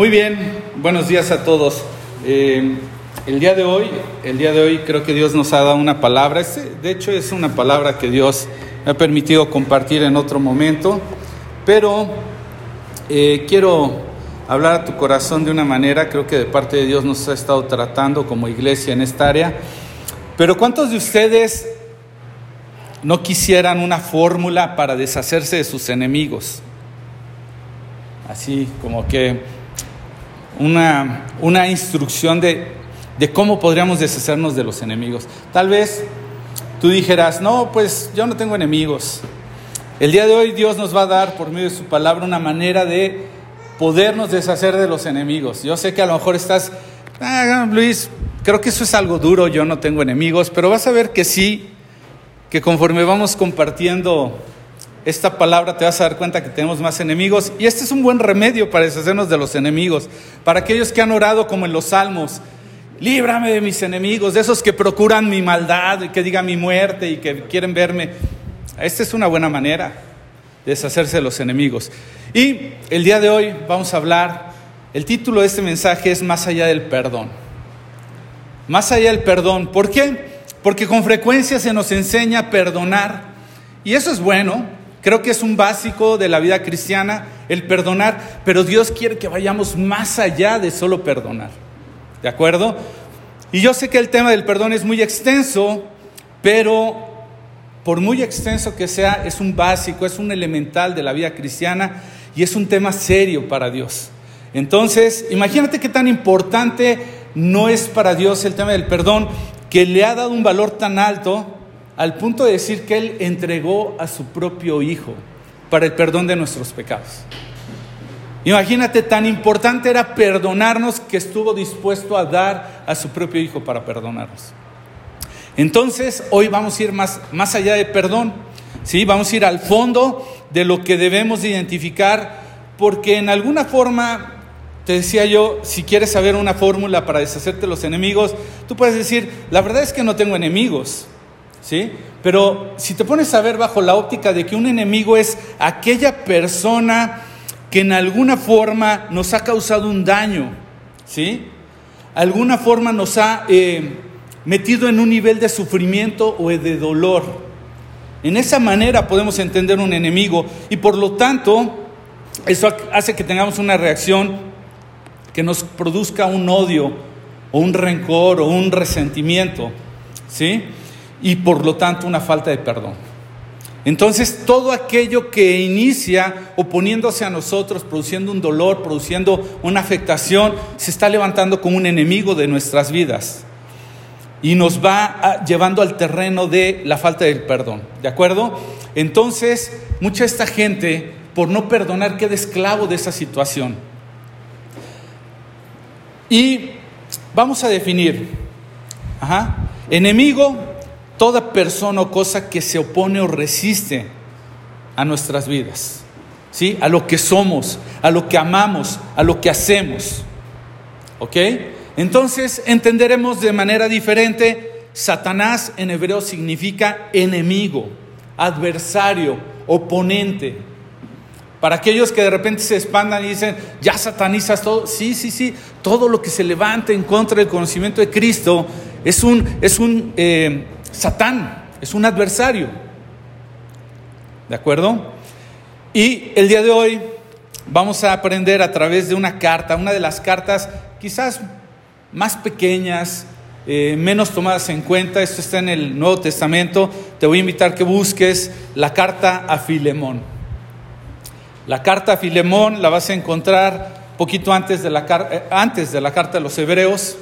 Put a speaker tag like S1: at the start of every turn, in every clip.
S1: Muy bien, buenos días a todos. Eh, el día de hoy, el día de hoy creo que Dios nos ha dado una palabra. De hecho, es una palabra que Dios me ha permitido compartir en otro momento, pero eh, quiero hablar a tu corazón de una manera, creo que de parte de Dios nos ha estado tratando como iglesia en esta área. Pero ¿cuántos de ustedes no quisieran una fórmula para deshacerse de sus enemigos? Así como que una, una instrucción de, de cómo podríamos deshacernos de los enemigos. Tal vez tú dijeras, no, pues yo no tengo enemigos. El día de hoy Dios nos va a dar por medio de su palabra una manera de podernos deshacer de los enemigos. Yo sé que a lo mejor estás, ah, Luis, creo que eso es algo duro, yo no tengo enemigos, pero vas a ver que sí, que conforme vamos compartiendo esta palabra te vas a dar cuenta que tenemos más enemigos y este es un buen remedio para deshacernos de los enemigos. Para aquellos que han orado como en los salmos, líbrame de mis enemigos, de esos que procuran mi maldad y que digan mi muerte y que quieren verme. Esta es una buena manera de deshacerse de los enemigos. Y el día de hoy vamos a hablar, el título de este mensaje es Más allá del perdón. Más allá del perdón. ¿Por qué? Porque con frecuencia se nos enseña a perdonar. Y eso es bueno, Creo que es un básico de la vida cristiana el perdonar, pero Dios quiere que vayamos más allá de solo perdonar. ¿De acuerdo? Y yo sé que el tema del perdón es muy extenso, pero por muy extenso que sea, es un básico, es un elemental de la vida cristiana y es un tema serio para Dios. Entonces, imagínate qué tan importante no es para Dios el tema del perdón, que le ha dado un valor tan alto al punto de decir que Él entregó a su propio Hijo para el perdón de nuestros pecados. Imagínate, tan importante era perdonarnos que estuvo dispuesto a dar a su propio Hijo para perdonarnos. Entonces, hoy vamos a ir más, más allá de perdón, ¿sí? vamos a ir al fondo de lo que debemos identificar, porque en alguna forma, te decía yo, si quieres saber una fórmula para deshacerte de los enemigos, tú puedes decir, la verdad es que no tengo enemigos, ¿sí? Pero si te pones a ver bajo la óptica de que un enemigo es aquella persona que en alguna forma nos ha causado un daño, ¿sí? Alguna forma nos ha eh, metido en un nivel de sufrimiento o de dolor. En esa manera podemos entender un enemigo y por lo tanto eso hace que tengamos una reacción que nos produzca un odio o un rencor o un resentimiento, ¿sí? Y por lo tanto una falta de perdón. Entonces todo aquello que inicia oponiéndose a nosotros, produciendo un dolor, produciendo una afectación, se está levantando como un enemigo de nuestras vidas y nos va ah, llevando al terreno de la falta del perdón. ¿De acuerdo? Entonces, mucha esta gente, por no perdonar, queda esclavo de esa situación. Y vamos a definir, enemigo toda persona o cosa que se opone o resiste a nuestras vidas, ¿sí? A lo que somos, a lo que amamos, a lo que hacemos. ¿Ok? Entonces entenderemos de manera diferente, Satanás en hebreo significa enemigo, adversario, oponente. Para aquellos que de repente se expandan y dicen, ya satanizas todo, sí, sí, sí, todo lo que se levanta en contra del conocimiento de Cristo es un, es un eh, Satán, es un adversario. ¿De acuerdo? Y el día de hoy vamos a aprender a través de una carta, una de las cartas quizás más pequeñas, eh, menos tomadas en cuenta. Esto está en el Nuevo Testamento. Te voy a invitar que busques la carta a Filemón. La carta a Filemón la vas a encontrar poquito antes de la, eh, antes de la carta de los Hebreos.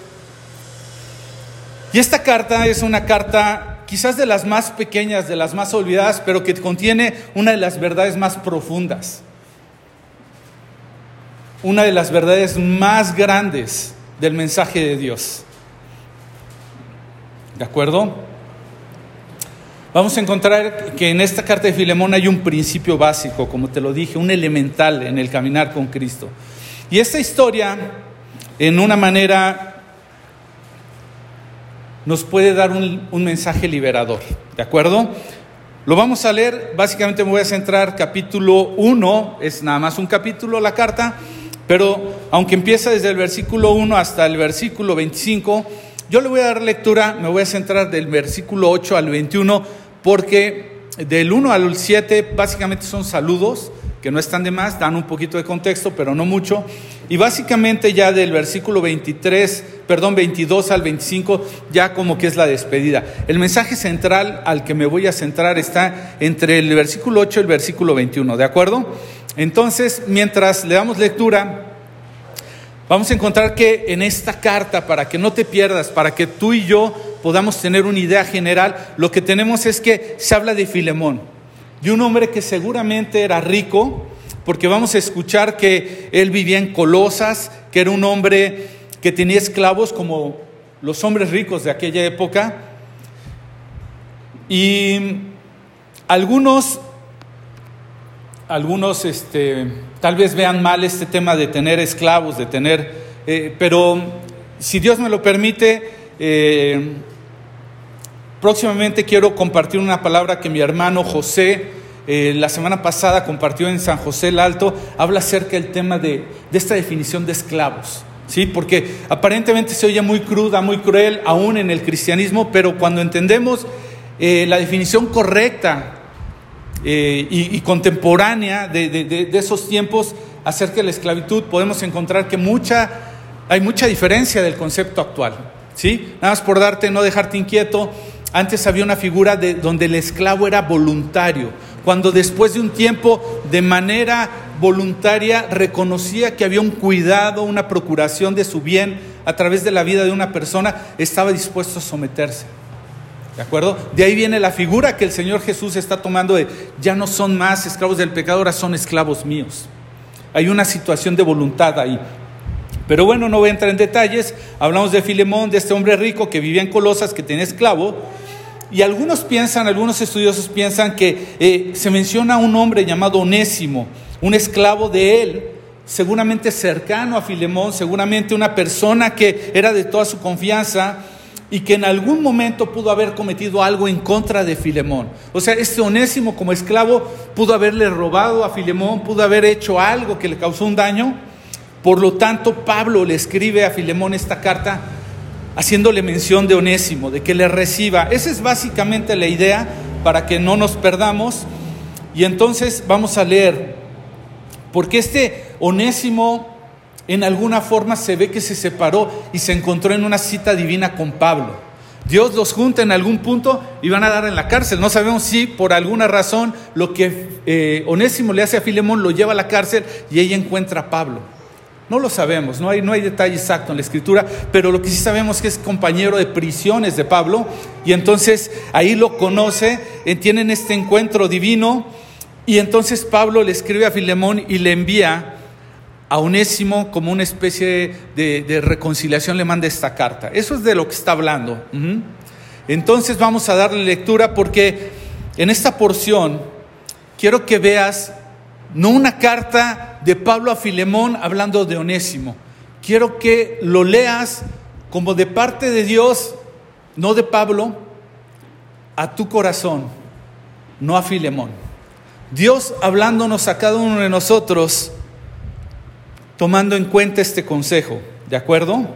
S1: Y esta carta es una carta quizás de las más pequeñas, de las más olvidadas, pero que contiene una de las verdades más profundas, una de las verdades más grandes del mensaje de Dios. ¿De acuerdo? Vamos a encontrar que en esta carta de Filemón hay un principio básico, como te lo dije, un elemental en el caminar con Cristo. Y esta historia, en una manera nos puede dar un, mensaje liberador. ¿De acuerdo? Lo vamos a leer, básicamente me voy a centrar capítulo 1, es nada más un capítulo la carta, pero aunque empieza desde el versículo 1 hasta el versículo 25, yo le voy a dar lectura, me voy a centrar del versículo 8 al 21, porque del 1 al 7 básicamente son saludos, que no están de más, dan un poquito de contexto, pero no mucho. Y básicamente ya del versículo 23, perdón, 22 al 25, ya como que es la despedida. El mensaje central al que me voy a centrar está entre el versículo 8 y el versículo 21, ¿de acuerdo? Entonces, mientras le damos lectura, vamos a encontrar que en esta carta, para que no te pierdas, para que tú y yo podamos tener una idea general, lo que tenemos es que se habla de Filemón de un hombre que seguramente era rico, porque vamos a escuchar que él vivía en Colosas, que era un hombre que tenía esclavos como los hombres ricos de aquella época. Y algunos, algunos este, tal vez vean mal este tema de tener esclavos, de tener, eh, pero si Dios me lo permite, eh, Próximamente quiero compartir una palabra que mi hermano José eh, la semana pasada compartió en San José el Alto, habla acerca del tema de, esta definición de esclavos. ¿sí? Porque aparentemente se oye muy cruda, muy cruel, aún en el cristianismo, pero cuando entendemos eh, la definición correcta eh, y, contemporánea de, de, esos tiempos acerca de la esclavitud, podemos encontrar que mucha, hay mucha diferencia del concepto actual. ¿sí? Nada más por darte, no dejarte inquieto. Antes había una figura de, donde el esclavo era voluntario, cuando después de un tiempo de manera voluntaria reconocía que había un cuidado, una procuración de su bien a través de la vida de una persona, estaba dispuesto a someterse. ¿De acuerdo? De ahí viene la figura que el Señor Jesús está tomando de ya no son más esclavos del pecado, ahora son esclavos míos. Hay una situación de voluntad ahí. Pero bueno, no voy a entrar en detalles. Hablamos de Filemón, de este hombre rico que vivía en Colosas, que tenía esclavo. Y algunos piensan, algunos estudiosos piensan que eh, se menciona un hombre llamado Onésimo, un esclavo de él, seguramente cercano a Filemón, seguramente una persona que era de toda su confianza y que en algún momento pudo haber cometido algo en contra de Filemón. O sea, este Onésimo como esclavo pudo haberle robado a Filemón, pudo haber hecho algo que le causó un daño por lo tanto, Pablo le escribe a Filemón esta carta haciéndole mención de Onésimo, de que le reciba. Esa es básicamente la idea para que no nos perdamos. Y entonces vamos a leer, porque este Onésimo en alguna forma se ve que se separó y se encontró en una cita divina con Pablo. Dios los junta en algún punto y van a dar en la cárcel. No sabemos si por alguna razón lo que eh, Onésimo le hace a Filemón lo lleva a la cárcel y ella encuentra a Pablo. No lo sabemos, no hay, no hay detalle exacto en la escritura, pero lo que sí sabemos es que es compañero de prisiones de Pablo y entonces ahí lo conoce, eh, tienen este encuentro divino y entonces Pablo le escribe a Filemón y le envía a Onésimo como una especie de, reconciliación, le manda esta carta. Eso es de lo que está hablando. Entonces vamos a darle lectura porque en esta porción quiero que veas no una carta de Pablo a Filemón hablando de Onésimo. Quiero que lo leas como de parte de Dios, no de Pablo, a tu corazón, no a Filemón. Dios hablándonos a cada uno de nosotros, tomando en cuenta este consejo, ¿de acuerdo?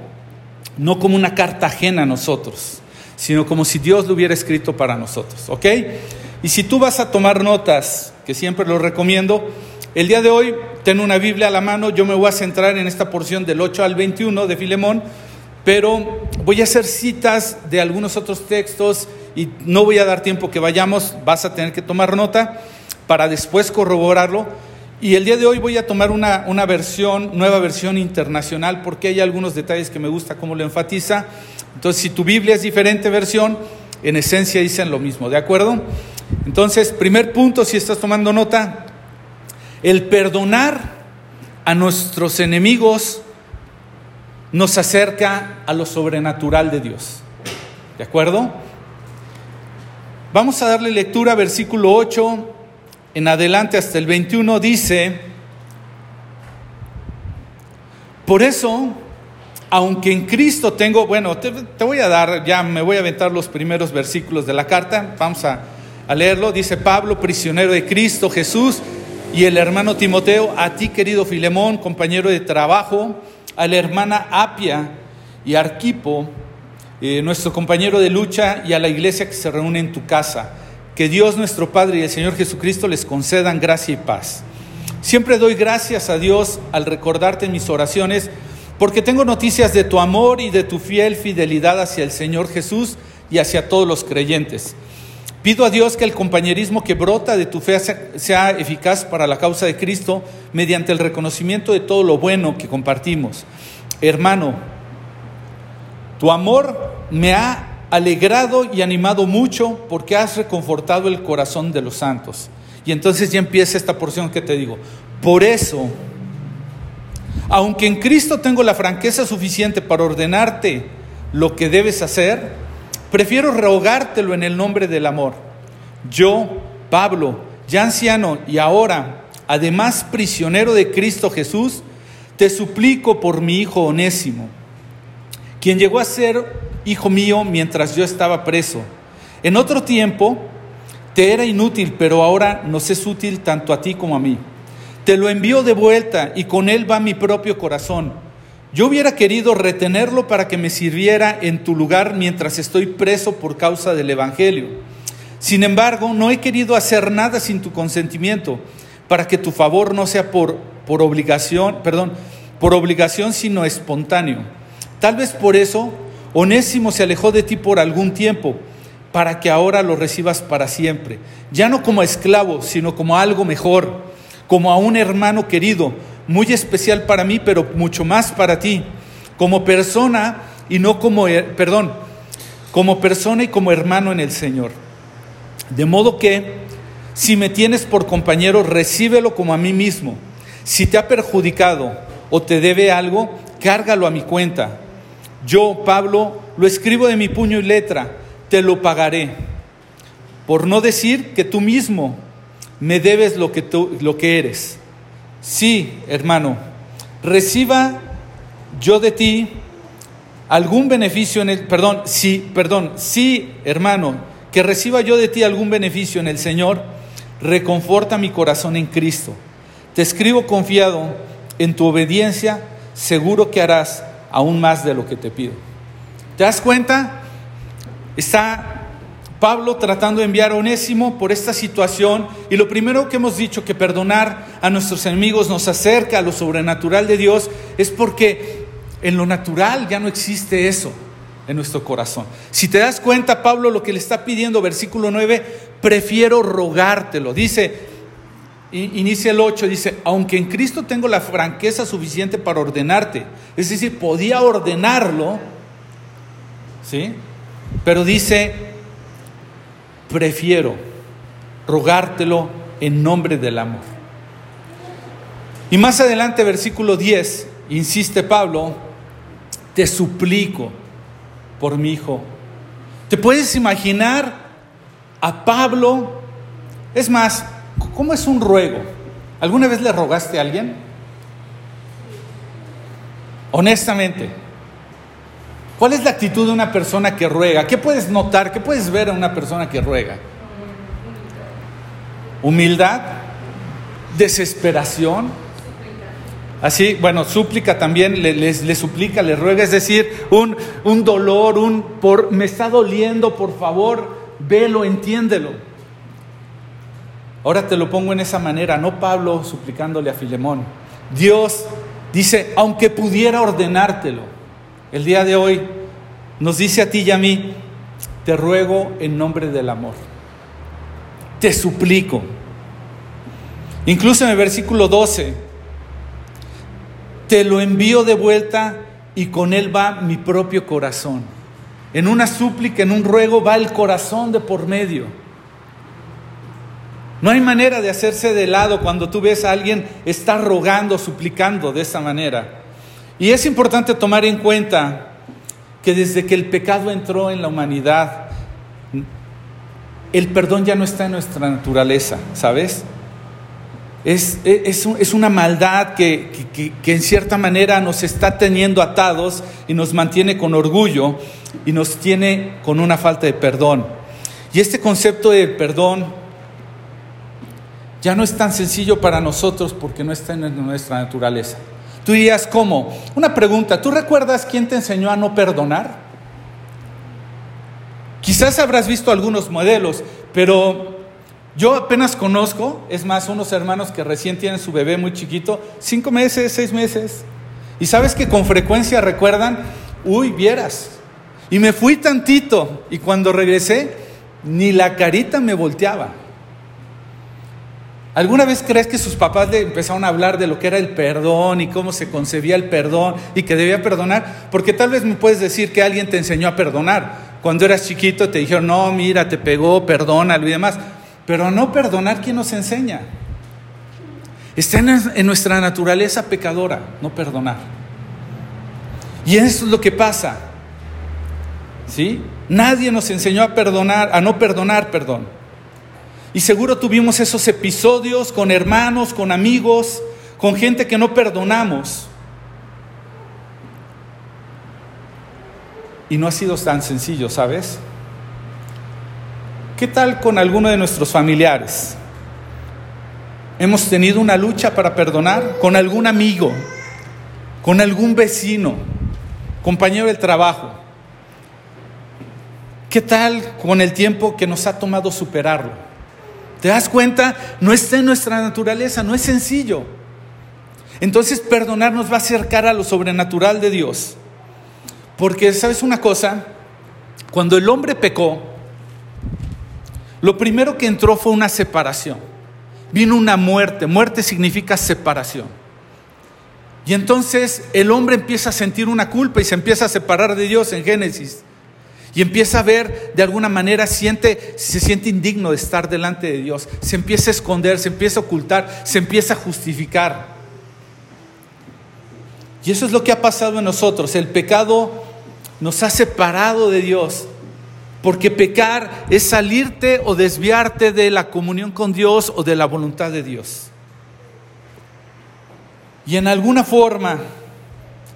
S1: No como una carta ajena a nosotros, sino como si Dios lo hubiera escrito para nosotros, ¿ok? Y si tú vas a tomar notas, que siempre lo recomiendo, el día de hoy tengo una Biblia a la mano, yo me voy a centrar en esta porción del 8 al 21 de Filemón, pero voy a hacer citas de algunos otros textos y no voy a dar tiempo que vayamos, vas a tener que tomar nota para después corroborarlo. Y el día de hoy voy a tomar una, una versión, nueva versión internacional, porque hay algunos detalles que me gusta cómo lo enfatiza. Entonces, si tu Biblia es diferente versión, en esencia dicen lo mismo, ¿de acuerdo? Entonces, primer punto, si estás tomando nota, el perdonar a nuestros enemigos nos acerca a lo sobrenatural de Dios. ¿De acuerdo? Vamos a darle lectura, versículo 8 en adelante hasta el 21 dice, por eso, aunque en Cristo tengo, bueno, te, voy a dar, ya me voy a aventar los primeros versículos de la carta, vamos a, a leerlo, dice Pablo, prisionero de Cristo Jesús, y el hermano Timoteo, a ti querido Filemón, compañero de trabajo, a la hermana Apia y Arquipo, eh, nuestro compañero de lucha, y a la iglesia que se reúne en tu casa. Que Dios nuestro Padre y el Señor Jesucristo les concedan gracia y paz. Siempre doy gracias a Dios al recordarte mis oraciones, porque tengo noticias de tu amor y de tu fiel fidelidad hacia el Señor Jesús y hacia todos los creyentes. Pido a Dios que el compañerismo que brota de tu fe sea, eficaz para la causa de Cristo mediante el reconocimiento de todo lo bueno que compartimos. Hermano, tu amor me ha alegrado y animado mucho porque has reconfortado el corazón de los santos. Y entonces ya empieza esta porción que te digo. Por eso, aunque en Cristo tengo la franqueza suficiente para ordenarte lo que debes hacer, prefiero rogártelo en el nombre del amor. Yo, Pablo, ya anciano y ahora, además prisionero de Cristo Jesús, te suplico por mi hijo onésimo quien llegó a ser hijo mío mientras yo estaba preso. En otro tiempo te era inútil, pero ahora nos es útil tanto a ti como a mí. Te lo envío de vuelta y con él va mi propio corazón. Yo hubiera querido retenerlo para que me sirviera en tu lugar mientras estoy preso por causa del Evangelio. Sin embargo, no he querido hacer nada sin tu consentimiento, para que tu favor no sea por, por obligación, perdón, por obligación, sino espontáneo. Tal vez por eso Onésimo se alejó de ti por algún tiempo, para que ahora lo recibas para siempre, ya no como esclavo, sino como algo mejor, como a un hermano querido, muy especial para mí, pero mucho más para ti, como persona y no como, perdón, como persona y como hermano en el Señor. De modo que, si me tienes por compañero, recíbelo como a mí mismo. Si te ha perjudicado o te debe algo, cárgalo a mi cuenta. Yo, Pablo, lo escribo de mi puño y letra, te lo pagaré. Por no decir que tú mismo me debes lo que, tú, lo que eres. Sí, hermano, reciba yo de ti algún beneficio en el, perdón, sí, perdón, sí, hermano, que reciba yo de ti algún beneficio en el Señor, reconforta mi corazón en Cristo. Te escribo confiado en tu obediencia, seguro que harás aún más de lo que te pido. ¿Te das cuenta? Está Pablo tratando de enviar a Onésimo por esta situación y lo primero que hemos dicho que perdonar a nuestros enemigos nos acerca a lo sobrenatural de Dios es porque en lo natural ya no existe eso en nuestro corazón. Si te das cuenta, Pablo lo que le está pidiendo, versículo 9, prefiero rogártelo. Dice, inicia el 8, dice, aunque en Cristo tengo la franqueza suficiente para ordenarte, es decir, podía ordenarlo, ¿sí? Pero dice, prefiero rogártelo en nombre del amor. Y más adelante, versículo 10, insiste Pablo, te suplico por mi hijo. ¿Te puedes imaginar a Pablo? Es más, ¿Cómo es un ruego? ¿Alguna vez le rogaste a alguien? Honestamente, ¿cuál es la actitud de una persona que ruega? ¿Qué puedes notar? ¿Qué puedes ver en una persona que ruega? Humildad, desesperación. Así, bueno, súplica también, le, suplica, le ruega, es decir, un, un dolor, un por me está doliendo, por favor, velo, entiéndelo. Ahora te lo pongo en esa manera, no Pablo suplicándole a Filemón. Dios dice, aunque pudiera ordenártelo, el día de hoy nos dice a ti y a mí, te ruego en nombre del amor, te suplico. Incluso en el versículo 12, te lo envío de vuelta y con él va mi propio corazón. En una súplica, en un ruego va el corazón de por medio. No hay manera de hacerse de lado cuando tú ves a alguien estar rogando, suplicando de esa manera. Y es importante tomar en cuenta que desde que el pecado entró en la humanidad, el perdón ya no está en nuestra naturaleza, ¿sabes? Es, es, una maldad que, que, que, en cierta manera nos está teniendo atados y nos mantiene con orgullo y nos tiene con una falta de perdón. Y este concepto de perdón ya no es tan sencillo para nosotros porque no está en nuestra naturaleza. Tú dirías, ¿cómo? Una pregunta, ¿tú recuerdas quién te enseñó a no perdonar? Quizás habrás visto algunos modelos, pero yo apenas conozco, es más, unos hermanos que recién tienen su bebé muy chiquito, cinco meses, seis meses, y sabes que con frecuencia recuerdan, uy, vieras, y me fui tantito, y cuando regresé, ni la carita me volteaba. ¿Alguna vez crees que sus papás le empezaron a hablar de lo que era el perdón y cómo se concebía el perdón y que debía perdonar? Porque tal vez me puedes decir que alguien te enseñó a perdonar. Cuando eras chiquito te dijeron, no, mira, te pegó, perdónalo y demás. Pero no perdonar, ¿quién nos enseña? Está en nuestra naturaleza pecadora, no perdonar. Y eso es lo que pasa. ¿Sí? Nadie nos enseñó a perdonar, a no perdonar, perdón. Y seguro tuvimos esos episodios con hermanos, con amigos, con gente que no perdonamos. Y no ha sido tan sencillo, ¿sabes? ¿Qué tal con alguno de nuestros familiares? Hemos tenido una lucha para perdonar con algún amigo, con algún vecino, compañero del trabajo. ¿Qué tal con el tiempo que nos ha tomado superarlo? ¿Te das cuenta? No está en nuestra naturaleza, no es sencillo. Entonces perdonar nos va a acercar a lo sobrenatural de Dios. Porque, ¿sabes una cosa? Cuando el hombre pecó, lo primero que entró fue una separación. Vino una muerte. Muerte significa separación. Y entonces el hombre empieza a sentir una culpa y se empieza a separar de Dios en Génesis. Y empieza a ver, de alguna manera, siente, se siente indigno de estar delante de Dios. Se empieza a esconder, se empieza a ocultar, se empieza a justificar. Y eso es lo que ha pasado en nosotros. El pecado nos ha separado de Dios. Porque pecar es salirte o desviarte de la comunión con Dios o de la voluntad de Dios. Y en alguna forma,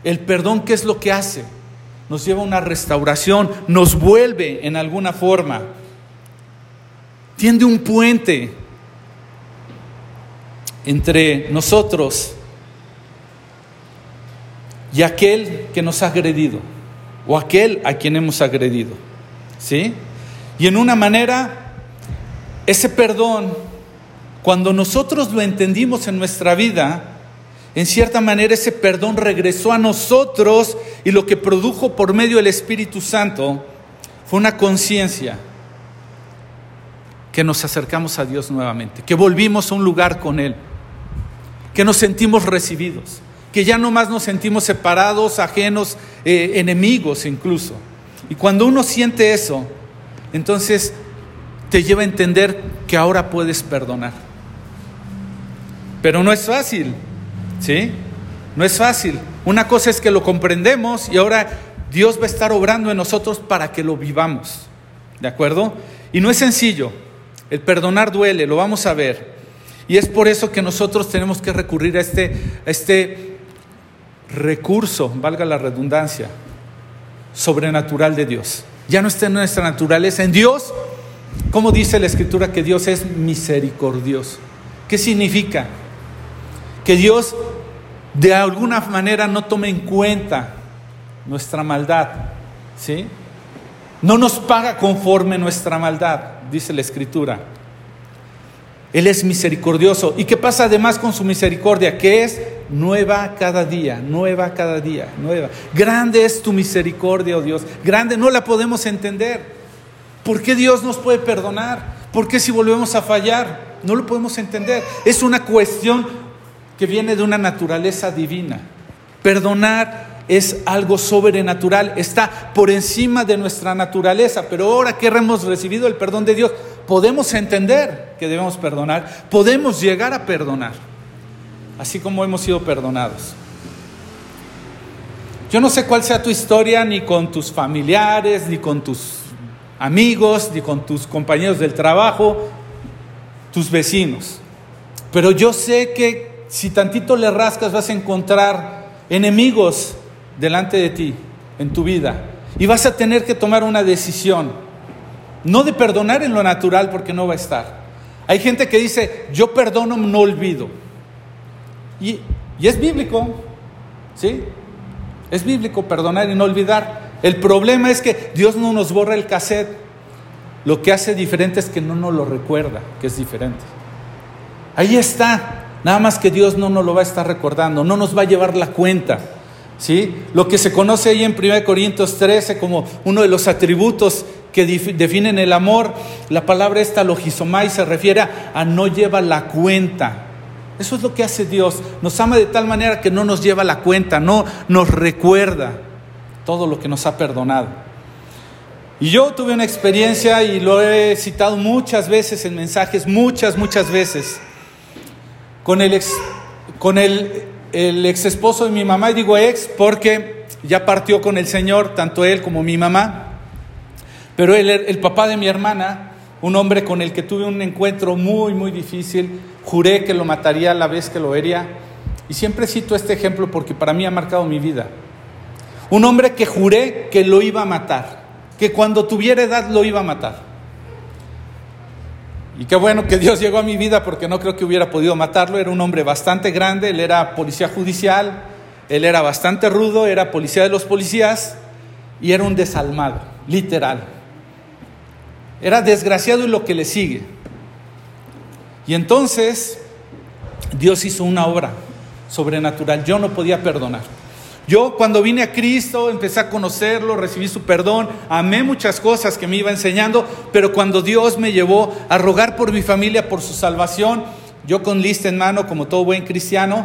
S1: el perdón, ¿qué es lo que hace? Nos lleva a una restauración, nos vuelve en alguna forma. Tiende un puente entre nosotros y aquel que nos ha agredido o aquel a quien hemos agredido. ¿Sí? Y en una manera, ese perdón, cuando nosotros lo entendimos en nuestra vida, en cierta manera ese perdón regresó a nosotros y lo que produjo por medio del Espíritu Santo fue una conciencia que nos acercamos a Dios nuevamente, que volvimos a un lugar con Él, que nos sentimos recibidos, que ya no más nos sentimos separados, ajenos, eh, enemigos incluso. Y cuando uno siente eso, entonces te lleva a entender que ahora puedes perdonar. Pero no es fácil. ¿Sí? No es fácil. Una cosa es que lo comprendemos y ahora Dios va a estar obrando en nosotros para que lo vivamos. ¿De acuerdo? Y no es sencillo. El perdonar duele, lo vamos a ver. Y es por eso que nosotros tenemos que recurrir a este, a este recurso, valga la redundancia, sobrenatural de Dios. Ya no está en nuestra naturaleza. En Dios, ¿cómo dice la Escritura que Dios es misericordioso? ¿Qué significa? Que Dios de alguna manera no tome en cuenta nuestra maldad, ¿sí? No nos paga conforme nuestra maldad, dice la Escritura. Él es misericordioso. ¿Y qué pasa además con su misericordia? Que es nueva cada día, nueva cada día, nueva. Grande es tu misericordia, oh Dios. Grande, no la podemos entender. ¿Por qué Dios nos puede perdonar? ¿Por qué si volvemos a fallar? No lo podemos entender. Es una cuestión que viene de una naturaleza divina. Perdonar es algo sobrenatural, está por encima de nuestra naturaleza, pero ahora que hemos recibido el perdón de Dios, podemos entender que debemos perdonar, podemos llegar a perdonar, así como hemos sido perdonados. Yo no sé cuál sea tu historia, ni con tus familiares, ni con tus amigos, ni con tus compañeros del trabajo, tus vecinos, pero yo sé que si tantito le rascas vas a encontrar enemigos delante de ti en tu vida y vas a tener que tomar una decisión, no de perdonar en lo natural porque no va a estar. Hay gente que dice, yo perdono, no olvido. Y, y es bíblico, ¿Sí? Es bíblico perdonar y no olvidar. El problema es que Dios no nos borra el cassette. Lo que hace diferente es que no nos lo recuerda, que es diferente. Ahí está. Nada más que Dios no nos lo va a estar recordando, no nos va a llevar la cuenta. ¿sí? Lo que se conoce ahí en 1 Corintios 13 como uno de los atributos que definen el amor, la palabra esta logisomai se refiere a no lleva la cuenta. Eso es lo que hace Dios. Nos ama de tal manera que no nos lleva la cuenta, no nos recuerda todo lo que nos ha perdonado. Y yo tuve una experiencia y lo he citado muchas veces en mensajes, muchas, muchas veces, con el ex, con el, el ex esposo de mi mamá, y digo ex porque ya partió con el Señor, tanto él como mi mamá, pero el papá de mi hermana, un hombre con el que tuve un encuentro muy, muy difícil, juré que lo mataría la vez que lo vería, y siempre cito este ejemplo porque para mí ha marcado mi vida. Un hombre que juré que lo iba a matar, que cuando tuviera edad lo iba a matar. Y qué bueno que Dios llegó a mi vida porque no creo que hubiera podido matarlo. Era un hombre bastante grande, él era policía judicial, él era bastante rudo, era policía de los policías y era un desalmado, literal. Era desgraciado y lo que le sigue. Y entonces Dios hizo una obra sobrenatural. Yo no podía perdonar. Yo cuando vine a Cristo empecé a conocerlo, recibí su perdón, amé muchas cosas que me iba enseñando, pero cuando Dios me llevó a rogar por mi familia, por su salvación, yo con lista en mano, como todo buen cristiano,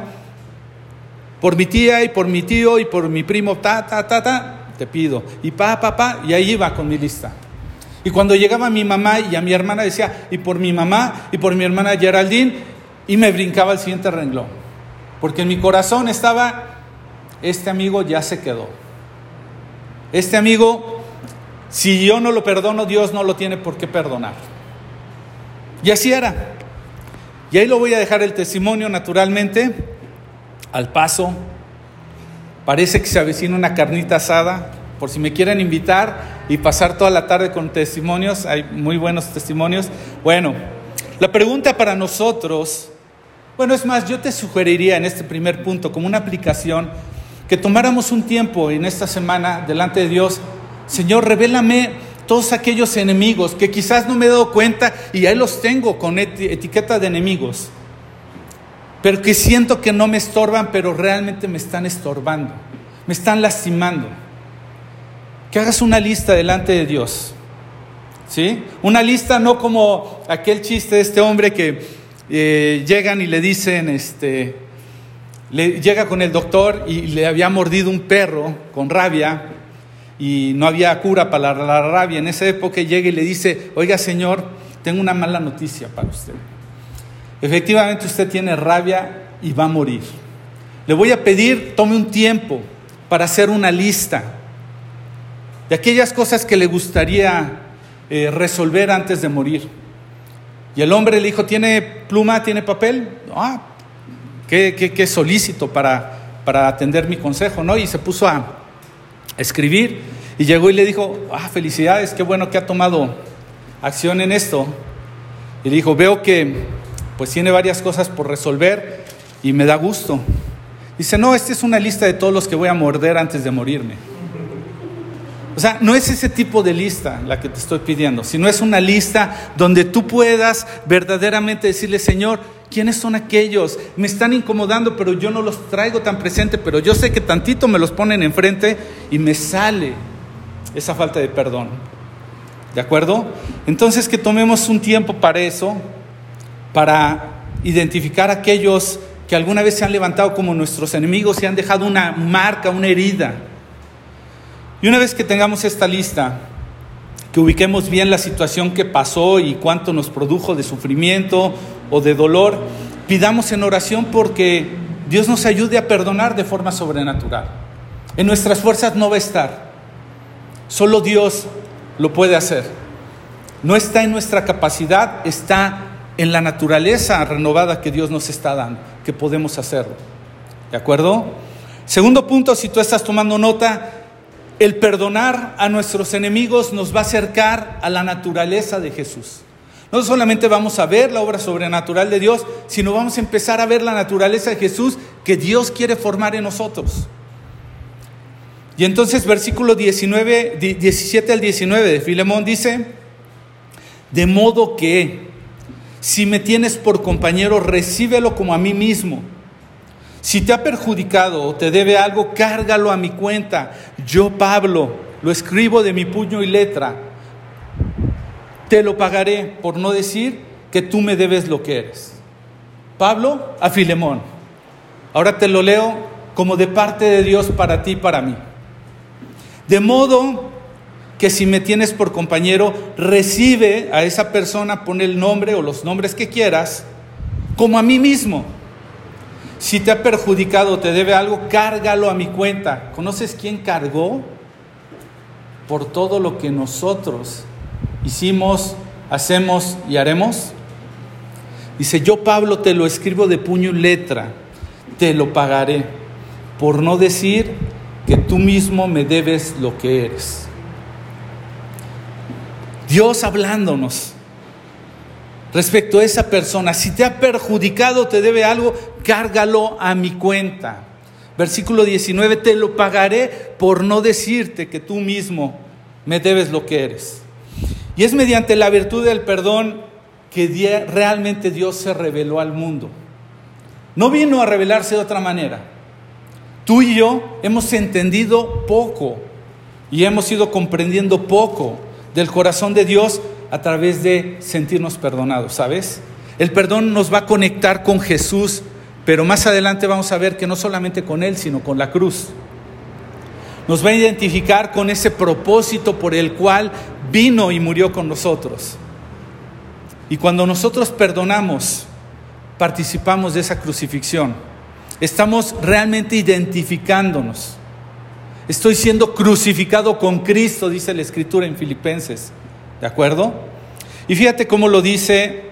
S1: por mi tía y por mi tío y por mi primo, ta, ta, ta, ta, te pido. Y pa, pa, pa, y ahí iba con mi lista. Y cuando llegaba mi mamá y a mi hermana decía, y por mi mamá y por mi hermana Geraldine, y me brincaba el siguiente renglón. Porque en mi corazón estaba este amigo ya se quedó. Este amigo, si yo no lo perdono, Dios no lo tiene por qué perdonar. Y así era. Y ahí lo voy a dejar el testimonio naturalmente, al paso. Parece que se avecina una carnita asada, por si me quieren invitar y pasar toda la tarde con testimonios, hay muy buenos testimonios. Bueno, la pregunta para nosotros, bueno, es más, yo te sugeriría en este primer punto como una aplicación que tomáramos un tiempo en esta semana delante de Dios, Señor, revélame todos aquellos enemigos que quizás no me he dado cuenta y ahí los tengo con etiqueta de enemigos, pero que siento que no me estorban, pero realmente me están estorbando, me están lastimando. Que hagas una lista delante de Dios. ¿Sí? Una lista no como aquel chiste de este hombre que eh, llegan y le dicen, este, le llega con el doctor y le había mordido un perro con rabia y no había cura para la, rabia. En esa época llega y le dice, oiga señor, tengo una mala noticia para usted. Efectivamente usted tiene rabia y va a morir. Le voy a pedir, tome un tiempo para hacer una lista de aquellas cosas que le gustaría eh, resolver antes de morir. Y el hombre le dijo, ¿tiene pluma, tiene papel? Ah, qué, solícito para, para atender mi consejo, ¿no? Y se puso a escribir y llegó y le dijo, ah, felicidades, qué bueno que ha tomado acción en esto. Y le dijo, veo que pues tiene varias cosas por resolver y me da gusto. Dice, no, esta es una lista de todos los que voy a morder antes de morirme. O sea, no es ese tipo de lista la que te estoy pidiendo, sino es una lista donde tú puedas verdaderamente decirle, Señor, ¿Quiénes son aquellos? Me están incomodando, pero yo no los traigo tan presente, pero yo sé que tantito me los ponen enfrente y me sale esa falta de perdón. ¿De acuerdo? Entonces que tomemos un tiempo para eso, para identificar aquellos que alguna vez se han levantado como nuestros enemigos y han dejado una marca, una herida. Y una vez que tengamos esta lista, que ubiquemos bien la situación que pasó y cuánto nos produjo de sufrimiento o de dolor, pidamos en oración porque Dios nos ayude a perdonar de forma sobrenatural. En nuestras fuerzas no va a estar. Solo Dios lo puede hacer. No está en nuestra capacidad, está en la naturaleza renovada que Dios nos está dando, que podemos hacerlo. ¿De acuerdo? Segundo punto, si tú estás tomando nota, el perdonar a nuestros enemigos nos va a acercar a la naturaleza de Jesús. No solamente vamos a ver la obra sobrenatural de Dios, sino vamos a empezar a ver la naturaleza de Jesús que Dios quiere formar en nosotros. Y entonces versículo 19, 17 al 19 de Filemón dice, de modo que si me tienes por compañero, recíbelo como a mí mismo. Si te ha perjudicado o te debe algo, cárgalo a mi cuenta. Yo, Pablo, lo escribo de mi puño y letra. Te lo pagaré por no decir que tú me debes lo que eres. Pablo a Filemón. Ahora te lo leo como de parte de Dios para ti y para mí. De modo que si me tienes por compañero, recibe a esa persona, pone el nombre o los nombres que quieras, como a mí mismo. Si te ha perjudicado o te debe algo, cárgalo a mi cuenta. ¿Conoces quién cargó por todo lo que nosotros hicimos, hacemos y haremos? Dice, yo Pablo te lo escribo de puño y letra, te lo pagaré, por no decir que tú mismo me debes lo que eres. Dios hablándonos respecto a esa persona, si te ha perjudicado, te debe algo, cárgalo a mi cuenta. Versículo 19, te lo pagaré por no decirte que tú mismo me debes lo que eres. Y es mediante la virtud del perdón que realmente Dios se reveló al mundo. No vino a revelarse de otra manera. Tú y yo hemos entendido poco y hemos ido comprendiendo poco del corazón de Dios a través de sentirnos perdonados, ¿sabes? El perdón nos va a conectar con Jesús, pero más adelante vamos a ver que no solamente con Él, sino con la cruz. Nos va a identificar con ese propósito por el cual vino y murió con nosotros. Y cuando nosotros perdonamos, participamos de esa crucifixión. Estamos realmente identificándonos. Estoy siendo crucificado con Cristo, dice la escritura en Filipenses. ¿De acuerdo? Y fíjate cómo lo dice,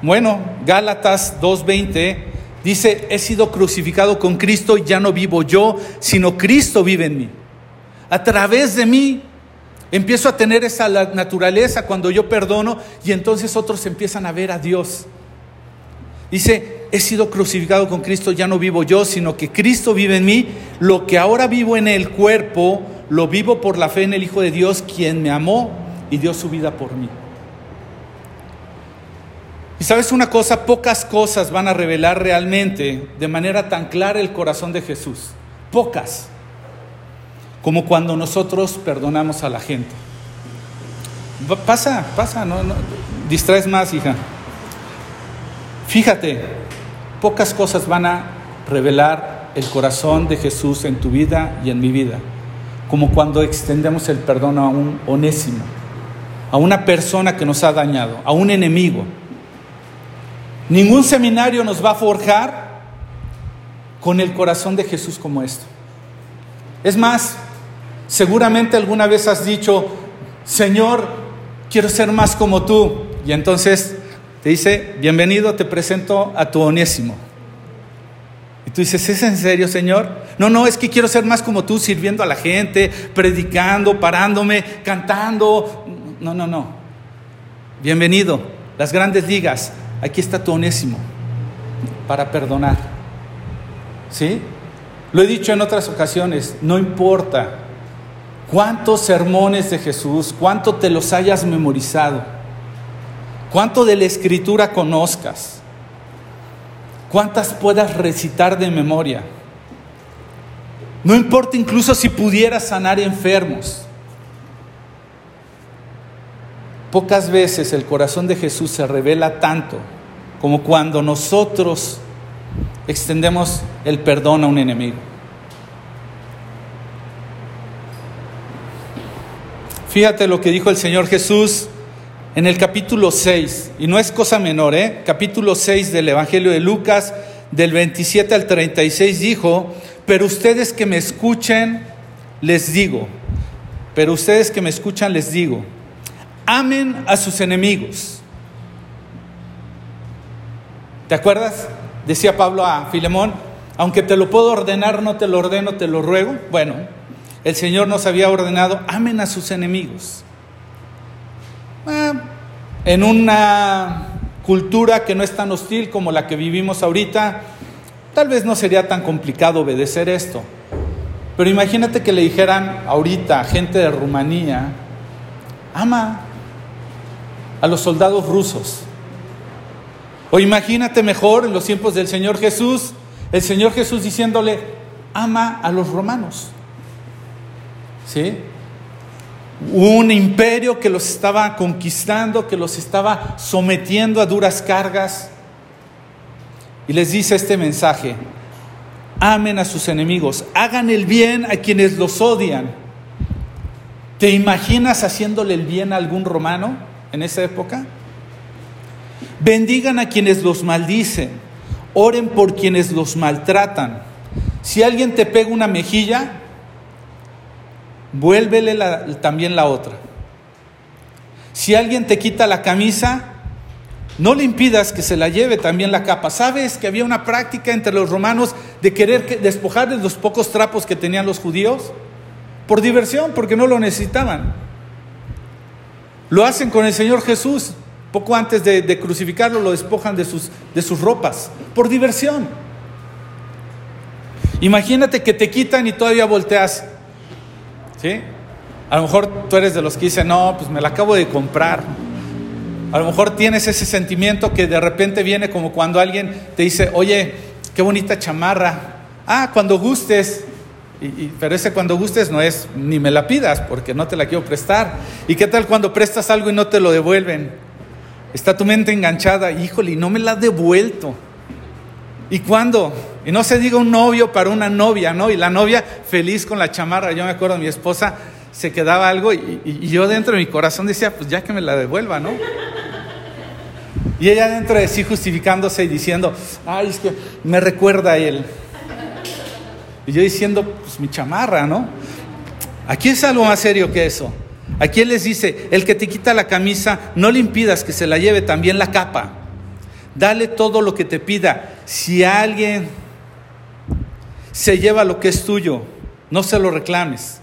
S1: bueno, Gálatas 2.20, dice, he sido crucificado con Cristo y ya no vivo yo, sino Cristo vive en mí. A través de mí empiezo a tener esa naturaleza cuando yo perdono y entonces otros empiezan a ver a Dios. Dice, he sido crucificado con Cristo, ya no vivo yo, sino que Cristo vive en mí. Lo que ahora vivo en el cuerpo, lo vivo por la fe en el Hijo de Dios, quien me amó y dio su vida por mí. Y sabes una cosa, pocas cosas van a revelar realmente de manera tan clara el corazón de Jesús. Pocas. Como cuando nosotros perdonamos a la gente. Pasa, pasa, no, no distraes más, hija. Fíjate, pocas cosas van a revelar el corazón de Jesús en tu vida y en mi vida, como cuando extendemos el perdón a un onésimo, a una persona que nos ha dañado, a un enemigo. Ningún seminario nos va a forjar con el corazón de Jesús como esto. Es más, seguramente alguna vez has dicho, Señor, quiero ser más como tú. Y entonces te dice, bienvenido, te presento a tu onésimo. Y tú dices, ¿es en serio, Señor? No, no, es que quiero ser más como tú, sirviendo a la gente, predicando, parándome, cantando. No, no, no. Bienvenido, las grandes ligas. Aquí está tu onésimo para perdonar. ¿Sí? Lo he dicho en otras ocasiones, no importa cuántos sermones de Jesús, cuánto te los hayas memorizado cuánto de la escritura conozcas, cuántas puedas recitar de memoria. No importa incluso si pudieras sanar enfermos. Pocas veces el corazón de Jesús se revela tanto como cuando nosotros extendemos el perdón a un enemigo. Fíjate lo que dijo el Señor Jesús en el capítulo 6, y no es cosa menor, ¿eh? capítulo 6 del Evangelio de Lucas, del 27 al 36, dijo, pero ustedes que me escuchen, les digo, pero ustedes que me escuchan, les digo, amen a sus enemigos. ¿Te acuerdas? Decía Pablo a Filemón, aunque te lo puedo ordenar, no te lo ordeno, te lo ruego. Bueno, el Señor nos había ordenado, amen a sus enemigos. Ah, en una cultura que no es tan hostil como la que vivimos ahorita, tal vez no sería tan complicado obedecer esto. Pero imagínate que le dijeran ahorita a gente de Rumanía, ama a los soldados rusos. O imagínate mejor en los tiempos del Señor Jesús, el Señor Jesús diciéndole, ama a los romanos. ¿Sí? Un imperio que los estaba conquistando, que los estaba sometiendo a duras cargas. Y les dice este mensaje, amen a sus enemigos, hagan el bien a quienes los odian. ¿Te imaginas haciéndole el bien a algún romano en esa época? Bendigan a quienes los maldicen, oren por quienes los maltratan. Si alguien te pega una mejilla, vuélvele también la otra. Si alguien te quita la camisa, no le impidas que se la lleve también la capa. ¿Sabes que había una práctica entre los romanos de querer despojarles los pocos trapos que tenían los judíos? Por diversión, porque no lo necesitaban. Lo hacen con el Señor Jesús. Poco antes de, de crucificarlo lo despojan de sus, de sus ropas. Por diversión. Imagínate que te quitan y todavía volteas. ¿Sí? A lo mejor tú eres de los que dicen, no, pues me la acabo de comprar. A lo mejor tienes ese sentimiento que de repente viene como cuando alguien te dice, oye, qué bonita chamarra. Ah, cuando gustes. pero ese cuando gustes no es ni me la pidas porque no te la quiero prestar. ¿Y qué tal cuando prestas algo y no te lo devuelven? Está tu mente enganchada, híjole, y no me la ha devuelto. ¿Y cuándo? Y no se diga un novio para una novia, ¿no? Y la novia feliz con la chamarra. Yo me acuerdo, mi esposa se quedaba algo y, y yo dentro de mi corazón decía, pues ya que me la devuelva, ¿no? Y ella dentro de sí justificándose y diciendo, ay, es que me recuerda a él. Y yo diciendo, pues mi chamarra, ¿no? Aquí es algo más serio que eso. Aquí él les dice, el que te quita la camisa, no le impidas que se la lleve también la capa. Dale todo lo que te pida. Si alguien se lleva lo que es tuyo, no se lo reclames.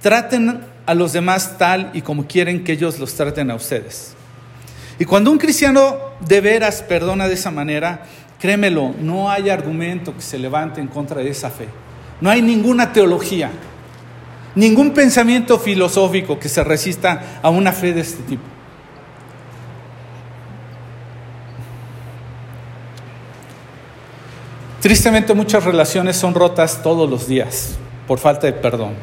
S1: Traten a los demás tal y como quieren que ellos los traten a ustedes. Y cuando un cristiano de veras perdona de esa manera, créemelo, no hay argumento que se levante en contra de esa fe. No hay ninguna teología, ningún pensamiento filosófico que se resista a una fe de este tipo. Tristemente muchas relaciones son rotas todos los días por falta de perdón,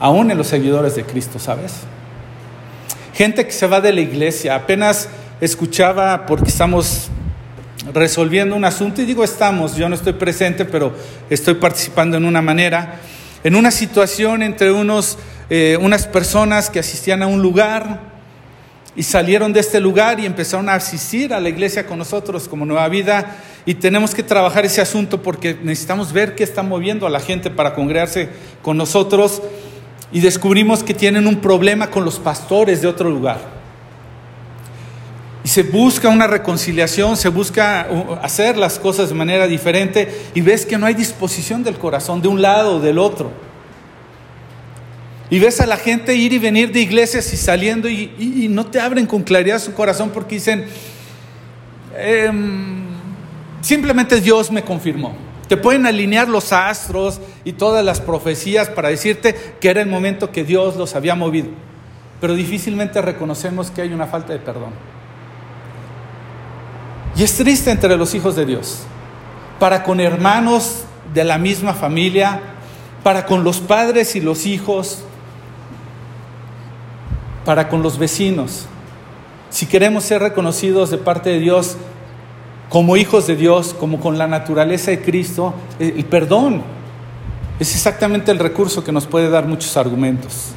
S1: aún en los seguidores de Cristo, ¿sabes? Gente que se va de la iglesia, apenas escuchaba porque estamos resolviendo un asunto y digo estamos, yo no estoy presente, pero estoy participando en una manera, en una situación entre unos, eh, unas personas que asistían a un lugar y salieron de este lugar y empezaron a asistir a la iglesia con nosotros como Nueva Vida y tenemos que trabajar ese asunto porque necesitamos ver qué está moviendo a la gente para congregarse con nosotros y descubrimos que tienen un problema con los pastores de otro lugar. Y se busca una reconciliación, se busca uh, hacer las cosas de manera diferente y ves que no hay disposición del corazón de un lado o del otro. Y ves a la gente ir y venir de iglesias y saliendo y, no te abren con claridad su corazón porque dicen, em, simplemente Dios me confirmó. Te pueden alinear los astros y todas las profecías para decirte que era el momento que Dios los había movido. Pero difícilmente reconocemos que hay una falta de perdón. Y es triste entre los hijos de Dios. Para con hermanos de la misma familia, para con los padres y los hijos, para con los vecinos. Si queremos ser reconocidos de parte de Dios, como hijos de Dios, como con la naturaleza de Cristo, el perdón es exactamente el recurso que nos puede dar muchos argumentos.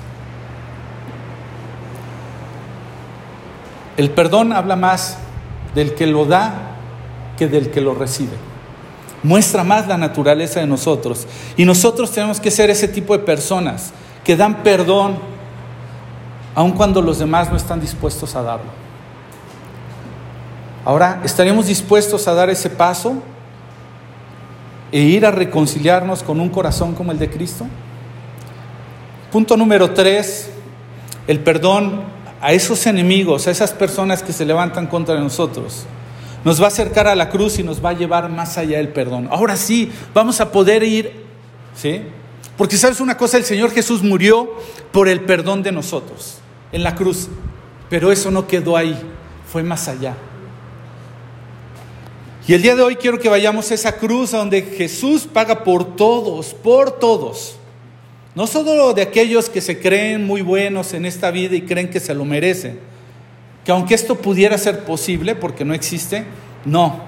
S1: El perdón habla más del que lo da que del que lo recibe. Muestra más la naturaleza de nosotros. Y nosotros tenemos que ser ese tipo de personas que dan perdón aun cuando los demás no están dispuestos a darlo. Ahora, ¿estaremos dispuestos a dar ese paso e ir a reconciliarnos con un corazón como el de Cristo? Punto número tres, el perdón a esos enemigos, a esas personas que se levantan contra nosotros. Nos va a acercar a la cruz y nos va a llevar más allá del perdón. Ahora sí, vamos a poder ir, ¿sí? Porque sabes una cosa, el Señor Jesús murió por el perdón de nosotros en la cruz. Pero eso no quedó ahí, fue más allá. Y el día de hoy quiero que vayamos a esa cruz donde Jesús paga por todos, por todos. No solo de aquellos que se creen muy buenos en esta vida y creen que se lo merecen. Que aunque esto pudiera ser posible, porque no existe, no.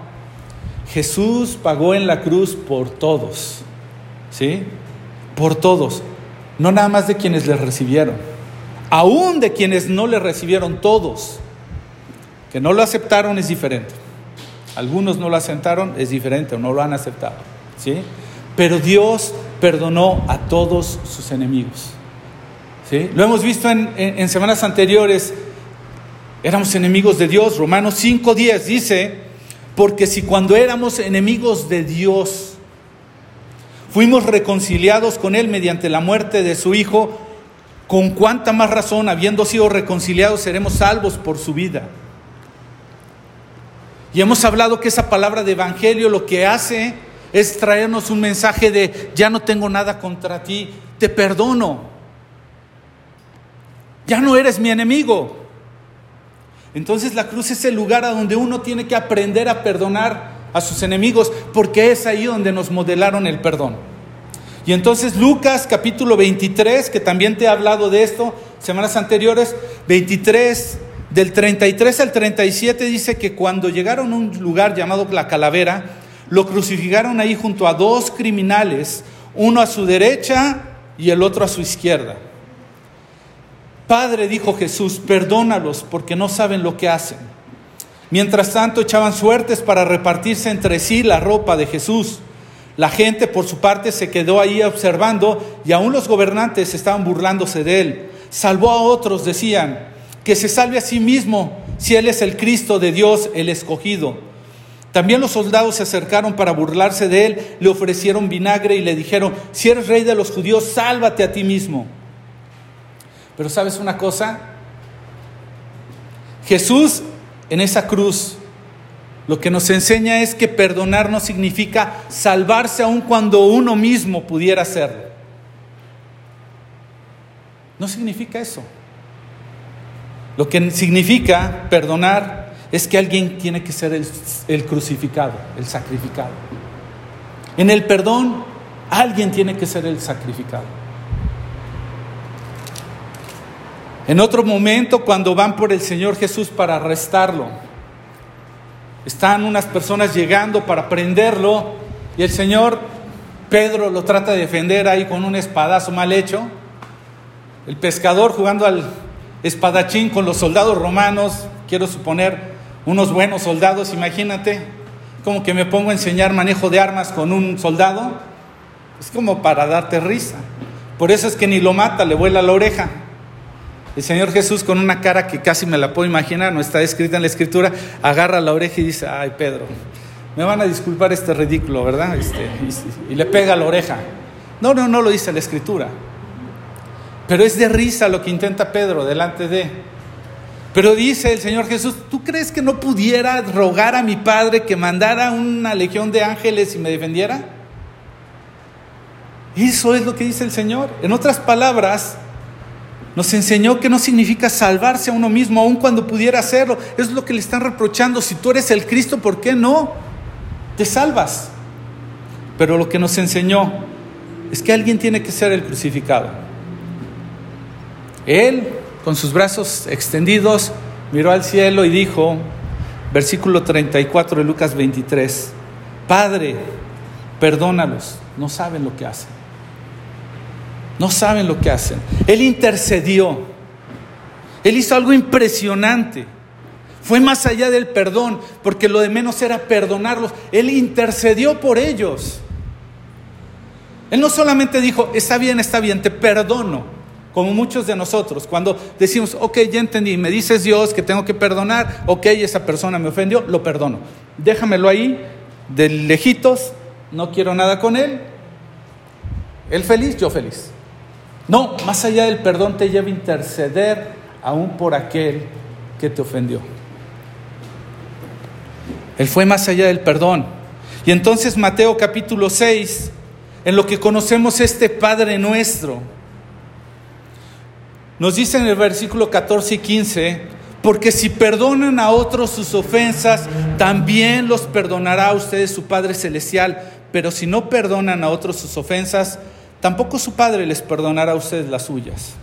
S1: Jesús pagó en la cruz por todos. ¿Sí? Por todos. No nada más de quienes le recibieron. Aún de quienes no le recibieron, todos. Que no lo aceptaron es diferente. Algunos no lo aceptaron, es diferente o no lo han aceptado. ¿Sí? Pero Dios perdonó a todos sus enemigos. ¿Sí? Lo hemos visto en, semanas anteriores. Éramos enemigos de Dios. Romanos 5.10 dice, porque si cuando éramos enemigos de Dios, fuimos reconciliados con Él mediante la muerte de su Hijo, con cuánta más razón, habiendo sido reconciliados, seremos salvos por su vida. Y hemos hablado que esa palabra de evangelio lo que hace es traernos un mensaje de, ya no tengo nada contra ti, te perdono. Ya no eres mi enemigo. Entonces la cruz es el lugar a donde uno tiene que aprender a perdonar a sus enemigos, porque es ahí donde nos modelaron el perdón. Y entonces Lucas capítulo 23, que también te he hablado de esto semanas anteriores, 23 del 33 al 37 dice que cuando llegaron a un lugar llamado la calavera, lo crucificaron ahí junto a dos criminales, uno a su derecha y el otro a su izquierda. Padre, dijo Jesús, perdónalos porque no saben lo que hacen. Mientras tanto echaban suertes para repartirse entre sí la ropa de Jesús. La gente por su parte se quedó ahí observando y aún los gobernantes estaban burlándose de él. Salvó a otros, decían, que se salve a sí mismo si él es el Cristo de Dios, el escogido. También los soldados se acercaron para burlarse de él, le ofrecieron vinagre y le dijeron, si eres rey de los judíos, sálvate a ti mismo. Pero sabes una cosa, Jesús en esa cruz lo que nos enseña es que perdonar no significa salvarse aun cuando uno mismo pudiera hacerlo. No significa eso. Lo que significa perdonar es que alguien tiene que ser el, crucificado, el sacrificado. En el perdón, alguien tiene que ser el sacrificado. En otro momento, cuando van por el Señor Jesús para arrestarlo, están unas personas llegando para prenderlo y el Señor Pedro lo trata de defender ahí con un espadazo mal hecho. El pescador jugando al espadachín con los soldados romanos, quiero suponer, unos buenos soldados, imagínate, como que me pongo a enseñar manejo de armas con un soldado, es como para darte risa. Por eso es que ni lo mata, le vuela la oreja. El Señor Jesús con una cara que casi me la puedo imaginar, no está escrita en la escritura, agarra la oreja y dice, ay Pedro, me van a disculpar este ridículo, ¿verdad? Este, y, y le pega la oreja. No, no, no lo dice la escritura. Pero es de risa lo que intenta Pedro delante de... Pero dice el Señor Jesús, ¿tú crees que no pudiera rogar a mi Padre que mandara una legión de ángeles y me defendiera? Eso es lo que dice el Señor. En otras palabras, nos enseñó que no significa salvarse a uno mismo, aun cuando pudiera hacerlo. Es lo que le están reprochando. Si tú eres el Cristo, ¿por qué no? Te salvas. Pero lo que nos enseñó es que alguien tiene que ser el crucificado. Él con sus brazos extendidos, miró al cielo y dijo, versículo 34 de Lucas 23, Padre, perdónalos, no saben lo que hacen. No saben lo que hacen. Él intercedió. Él hizo algo impresionante. Fue más allá del perdón, porque lo de menos era perdonarlos. Él intercedió por ellos. Él no solamente dijo, está bien, está bien, te perdono como muchos de nosotros, cuando decimos, ok, ya entendí, me dices Dios que tengo que perdonar, ok, esa persona me ofendió, lo perdono. Déjamelo ahí, de lejitos, no quiero nada con él. Él feliz, yo feliz. No, más allá del perdón te lleva a interceder aún por aquel que te ofendió. Él fue más allá del perdón. Y entonces Mateo capítulo 6 en lo que conocemos este Padre nuestro. Nos dice en el versículo 14 y 15, porque si perdonan a otros sus ofensas, también los perdonará a ustedes su Padre Celestial. Pero si no perdonan a otros sus ofensas, tampoco su Padre les perdonará a ustedes las suyas.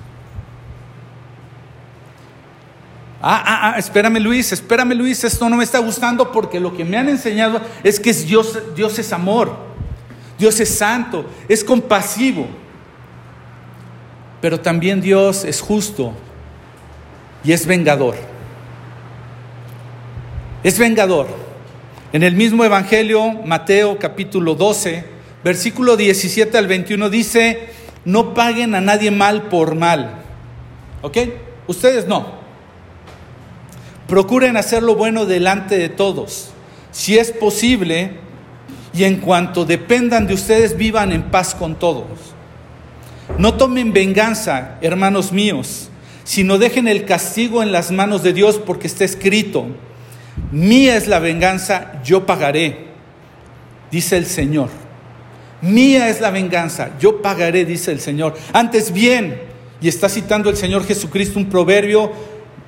S1: Ah, ah, ah, espérame Luis, espérame Luis, esto no me está gustando porque lo que me han enseñado es que Dios, Dios es amor, Dios es santo, es compasivo, pero también Dios es justo y es vengador. Es vengador. En el mismo Evangelio, Mateo capítulo 12, versículo 17 al 21 dice, no paguen a nadie mal por mal. ¿Ok? Ustedes no. Procuren hacer lo bueno delante de todos, si es posible, y en cuanto dependan de ustedes, vivan en paz con todos. No tomen venganza, hermanos míos, sino dejen el castigo en las manos de Dios, porque está escrito, mía es la venganza, yo pagaré, dice el Señor. Mía es la venganza, yo pagaré, dice el Señor. Antes bien, y está citando el Señor Jesucristo un proverbio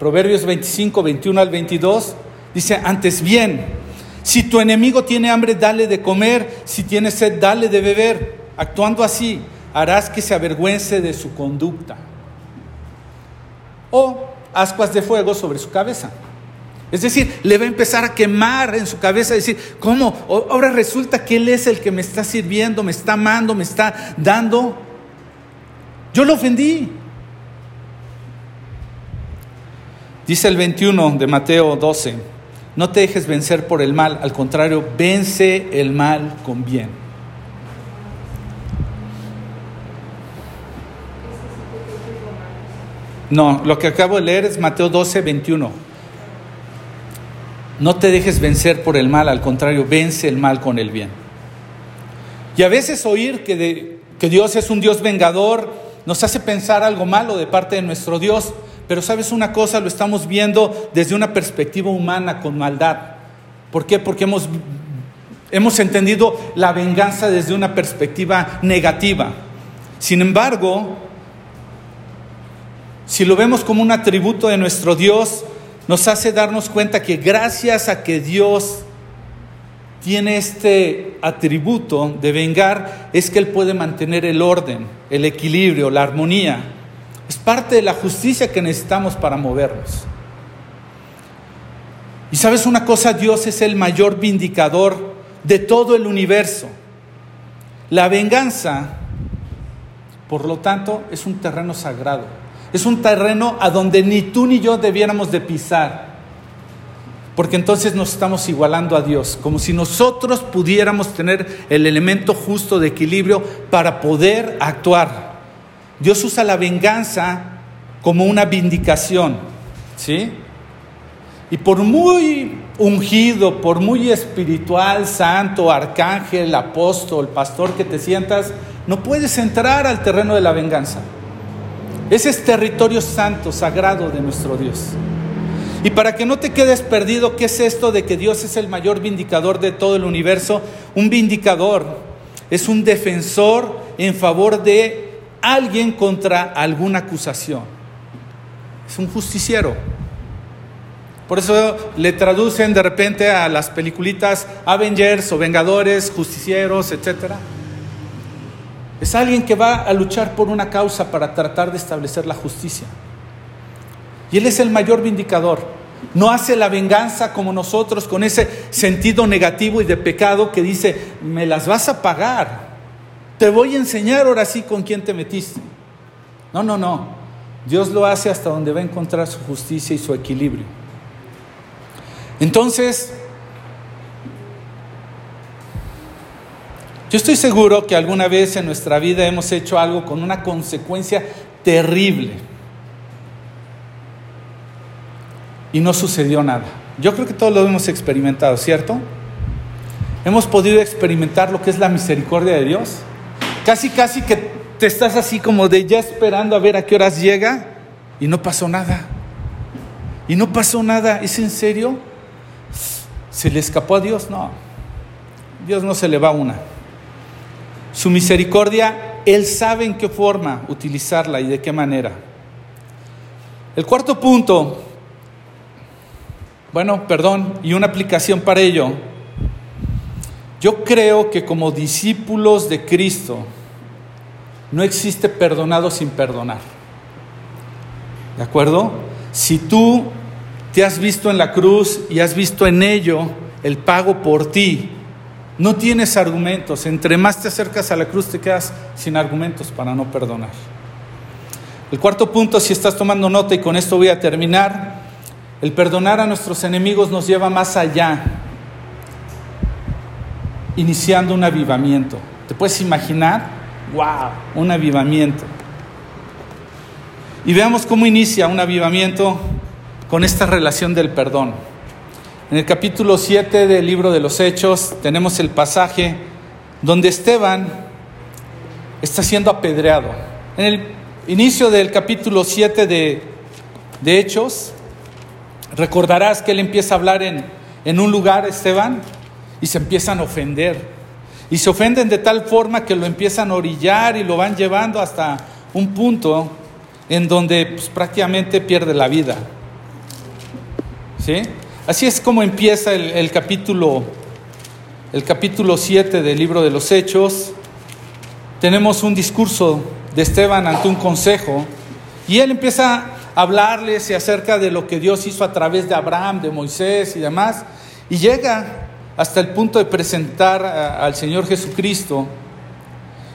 S1: Proverbios 25, 21 al 22, dice, antes bien, si tu enemigo tiene hambre, dale de comer, si tiene sed, dale de beber. Actuando así, harás que se avergüence de su conducta. O ascuas de fuego sobre su cabeza. Es decir, le va a empezar a quemar en su cabeza, decir, ¿cómo? Ahora resulta que Él es el que me está sirviendo, me está amando, me está dando. Yo lo ofendí. Dice el 21 de Mateo 12, no te dejes vencer por el mal, al contrario, vence el mal con bien. No, lo que acabo de leer es Mateo 12, 21. No te dejes vencer por el mal, al contrario, vence el mal con el bien. Y a veces oír que, que Dios es un Dios vengador nos hace pensar algo malo de parte de nuestro Dios, pero sabes una cosa, lo estamos viendo desde una perspectiva humana con maldad. ¿Por qué? Porque hemos, hemos entendido la venganza desde una perspectiva negativa. Sin embargo, si lo vemos como un atributo de nuestro Dios, nos hace darnos cuenta que gracias a que Dios tiene este atributo de vengar, es que Él puede mantener el orden, el equilibrio, la armonía. Es parte de la justicia que necesitamos para movernos. Y sabes una cosa, Dios es el mayor vindicador de todo el universo. La venganza, por lo tanto, es un terreno sagrado. Es un terreno a donde ni tú ni yo debiéramos de pisar. Porque entonces nos estamos igualando a Dios, como si nosotros pudiéramos tener el elemento justo de equilibrio para poder actuar. Dios usa la venganza como una vindicación, ¿sí? Y por muy ungido, por muy espiritual, santo, arcángel, apóstol, pastor que te sientas, no puedes entrar al terreno de la venganza. Ese es territorio santo, sagrado de nuestro Dios. Y para que no te quedes perdido, ¿qué es esto de que Dios es el mayor vindicador de todo el universo? Un vindicador es un defensor en favor de alguien contra alguna acusación. Es un justiciero. Por eso le traducen de repente a las peliculitas Avengers o Vengadores, justicieros, etc. Es alguien que va a luchar por una causa para tratar de establecer la justicia. Y Él es el mayor vindicador. No hace la venganza como nosotros con ese sentido negativo y de pecado que dice, me las vas a pagar. Te voy a enseñar ahora sí con quién te metiste. No, no, no. Dios lo hace hasta donde va a encontrar su justicia y su equilibrio. Entonces, yo estoy seguro que alguna vez en nuestra vida hemos hecho algo con una consecuencia terrible. Y no sucedió nada. Yo creo que todos lo hemos experimentado, ¿cierto? Hemos podido experimentar lo que es la misericordia de Dios. Casi, casi que te estás así como de ya esperando a ver a qué horas llega y no pasó nada. Y no pasó nada. ¿Es en serio? ¿Se le escapó a Dios? No. Dios no se le va una. Su misericordia, Él sabe en qué forma utilizarla y de qué manera. El cuarto punto, bueno, perdón, y una aplicación para ello. Yo creo que como discípulos de Cristo no existe perdonado sin perdonar. ¿De acuerdo? Si tú te has visto en la cruz y has visto en ello el pago por ti, no tienes argumentos. Entre más te acercas a la cruz te quedas sin argumentos para no perdonar. El cuarto punto, si estás tomando nota y con esto voy a terminar, el perdonar a nuestros enemigos nos lleva más allá, iniciando un avivamiento. ¿Te puedes imaginar? ¡Wow! Un avivamiento. Y veamos cómo inicia un avivamiento con esta relación del perdón. En el capítulo 7 del libro de los Hechos tenemos el pasaje donde Esteban está siendo apedreado. En el inicio del capítulo 7 de, de Hechos, recordarás que él empieza a hablar en, en un lugar, Esteban, y se empiezan a ofender. Y se ofenden de tal forma que lo empiezan a orillar y lo van llevando hasta un punto en donde pues, prácticamente pierde la vida. ¿Sí? Así es como empieza el, capítulo el capítulo 7 del libro de los Hechos. Tenemos un discurso de Esteban ante un consejo y él empieza a hablarles acerca de lo que Dios hizo a través de Abraham, de Moisés y demás y llega hasta el punto de presentar al Señor Jesucristo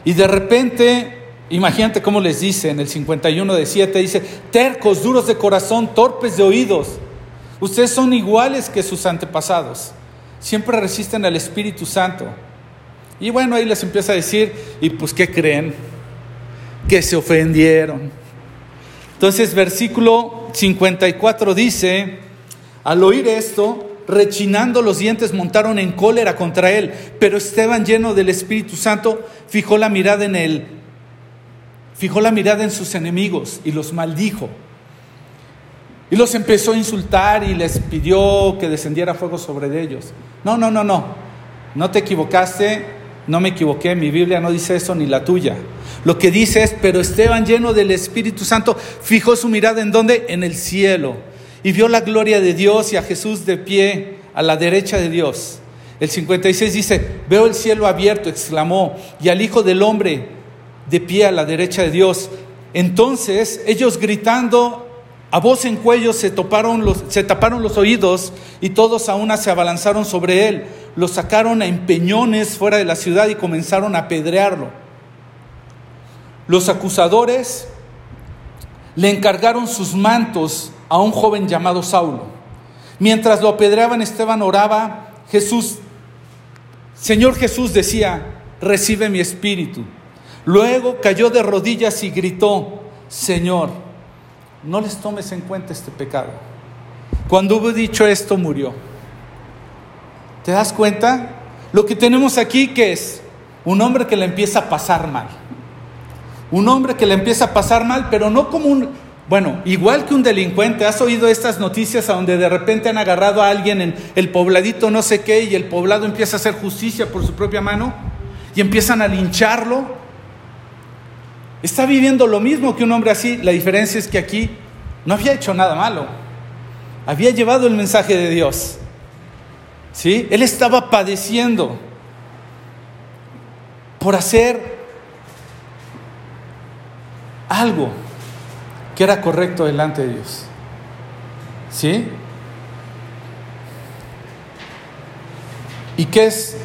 S1: y de repente Imagínate cómo les dice en el 51 de 7, dice, tercos, duros de corazón, torpes de oídos. Ustedes son iguales que sus antepasados. Siempre resisten al Espíritu Santo. Y bueno, ahí les empieza a decir, ¿y pues qué creen? Que se ofendieron. Entonces, versículo 54 dice, al oír esto, rechinando los dientes, montaron en cólera contra él. Pero Esteban, lleno del Espíritu Santo, fijó la mirada en él fijó la mirada en sus enemigos y los maldijo. Y los empezó a insultar y les pidió que descendiera fuego sobre ellos. No, no, no, no. No te equivocaste, no me equivoqué. Mi Biblia no dice eso ni la tuya. Lo que dice es, pero Esteban lleno del Espíritu Santo fijó su mirada en dónde? En el cielo. Y vio la gloria de Dios y a Jesús de pie a la derecha de Dios. El 56 dice, veo el cielo abierto, exclamó, y al Hijo del Hombre de pie a la derecha de Dios. Entonces ellos gritando a voz en cuello se, se taparon los oídos y todos a una se abalanzaron sobre él. Lo sacaron a empeñones fuera de la ciudad y comenzaron a apedrearlo. Los acusadores le encargaron sus mantos a un joven llamado Saulo. Mientras lo apedreaban, Esteban oraba, Jesús, Señor Jesús decía, recibe mi espíritu. Luego cayó de rodillas y gritó, Señor, no les tomes en cuenta este pecado. Cuando hubo dicho esto, murió. ¿Te das cuenta? Lo que tenemos aquí que es un hombre que le empieza a pasar mal. Un hombre que le empieza a pasar mal, pero no como un, bueno, igual que un delincuente, ¿has oído estas noticias a donde de repente han agarrado a alguien en el pobladito no sé qué y el poblado empieza a hacer justicia por su propia mano y empiezan a lincharlo? Está viviendo lo mismo que un hombre así. La diferencia es que aquí no había hecho nada malo. Había llevado el mensaje de Dios. ¿Sí? Él estaba padeciendo por hacer algo que era correcto delante de Dios. ¿Sí? ¿Y qué es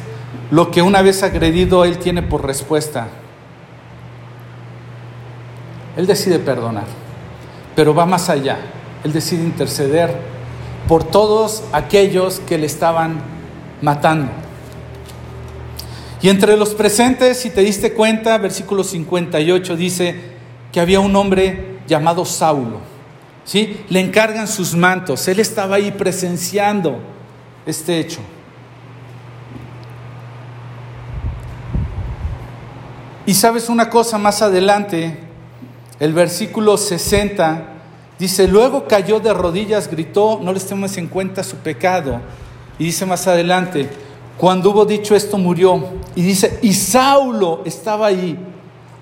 S1: lo que una vez agredido él tiene por respuesta? Él decide perdonar, pero va más allá. Él decide interceder por todos aquellos que le estaban matando. Y entre los presentes, si te diste cuenta, versículo 58 dice que había un hombre llamado Saulo. ¿sí? Le encargan sus mantos. Él estaba ahí presenciando este hecho. Y sabes una cosa más adelante, el versículo 60 dice, luego cayó de rodillas, gritó, no les tenemos en cuenta su pecado. Y dice más adelante, Cuando hubo dicho esto, murió. Y dice, y Saulo estaba ahí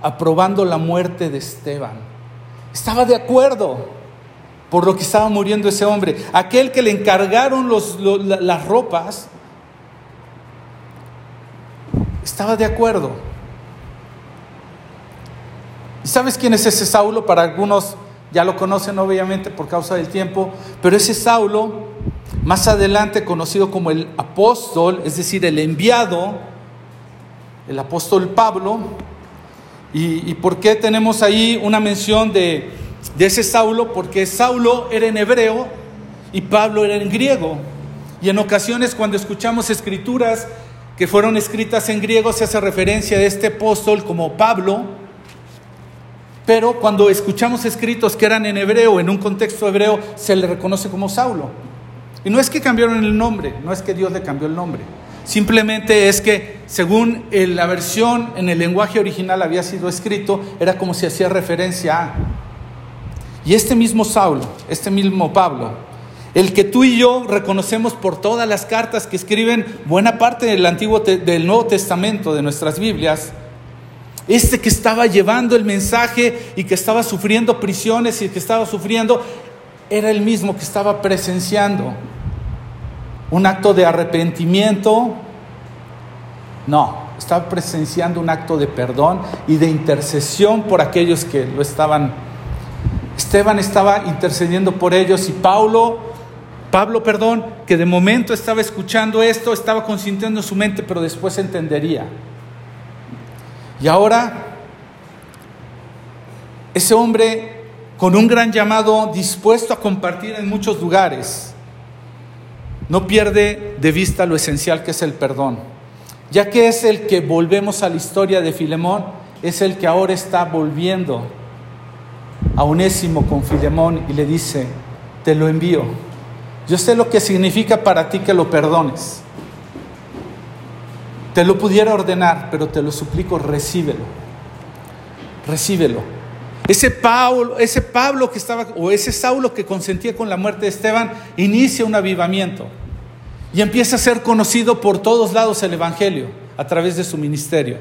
S1: aprobando la muerte de Esteban. Estaba de acuerdo por lo que estaba muriendo ese hombre. Aquel que le encargaron las ropas, estaba de acuerdo. ¿Y sabes quién es ese Saulo? Para algunos ya lo conocen obviamente por causa del tiempo, pero ese Saulo, más adelante conocido como el apóstol, es decir, el enviado, el apóstol Pablo, ¿y, por qué tenemos ahí una mención de, de ese Saulo? Porque Saulo era en hebreo y Pablo era en griego. Y en ocasiones cuando escuchamos escrituras que fueron escritas en griego se hace referencia a este apóstol como Pablo, pero cuando escuchamos escritos que eran en hebreo, en un contexto hebreo, se le reconoce como Saulo. Y no es que cambiaron el nombre, no es que Dios le cambió el nombre. Simplemente es que según la versión en el lenguaje original había sido escrito, era como si hacía referencia a. Y este mismo Saulo, este mismo Pablo, el que tú y yo reconocemos por todas las cartas que escriben buena parte del Antiguo del Nuevo Testamento de nuestras Biblias, este que estaba llevando el mensaje y que estaba sufriendo prisiones y que estaba sufriendo, era el mismo que estaba presenciando un acto de arrepentimiento. No, estaba presenciando un acto de perdón y de intercesión por aquellos que lo estaban. Esteban estaba intercediendo por ellos y Pablo, Pablo, perdón, que de momento estaba escuchando esto, estaba consintiendo su mente, pero después entendería. Y ahora, ese hombre con un gran llamado, dispuesto a compartir en muchos lugares, no pierde de vista lo esencial que es el perdón, ya que es el que volvemos a la historia de Filemón, es el que ahora está volviendo a Unésimo con Filemón y le dice, te lo envío. Yo sé lo que significa para ti que lo perdones. Te lo pudiera ordenar, pero te lo suplico, recíbelo. Recíbelo. Ese Pablo, ese Pablo que estaba, o ese Saulo que consentía con la muerte de Esteban, inicia un avivamiento y empieza a ser conocido por todos lados el Evangelio a través de su ministerio.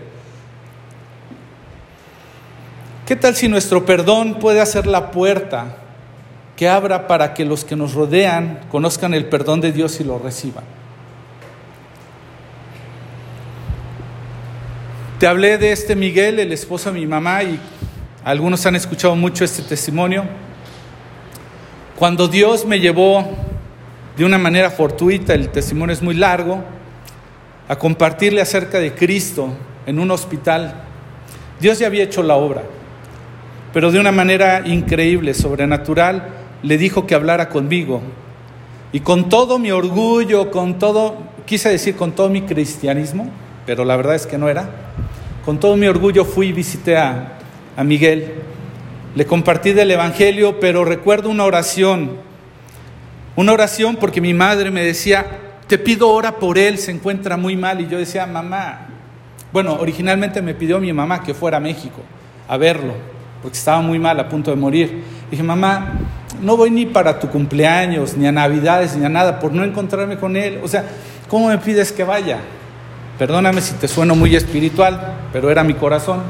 S1: ¿Qué tal si nuestro perdón puede hacer la puerta que abra para que los que nos rodean conozcan el perdón de Dios y lo reciban? Te hablé de este Miguel, el esposo de mi mamá, y algunos han escuchado mucho este testimonio. Cuando Dios me llevó de una manera fortuita, el testimonio es muy largo, a compartirle acerca de Cristo en un hospital, Dios ya había hecho la obra, pero de una manera increíble, sobrenatural, le dijo que hablara conmigo. Y con todo mi orgullo, con todo, quise decir con todo mi cristianismo, pero la verdad es que no era con todo mi orgullo fui y visité a, a Miguel. Le compartí del Evangelio, pero recuerdo una oración. Una oración porque mi madre me decía, te pido ora por él, se encuentra muy mal. Y yo decía, mamá, bueno, originalmente me pidió mi mamá que fuera a México a verlo, porque estaba muy mal, a punto de morir. Dije, mamá, no voy ni para tu cumpleaños, ni a Navidades, ni a nada, por no encontrarme con él. O sea, ¿cómo me pides que vaya? Perdóname si te sueno muy espiritual, pero era mi corazón.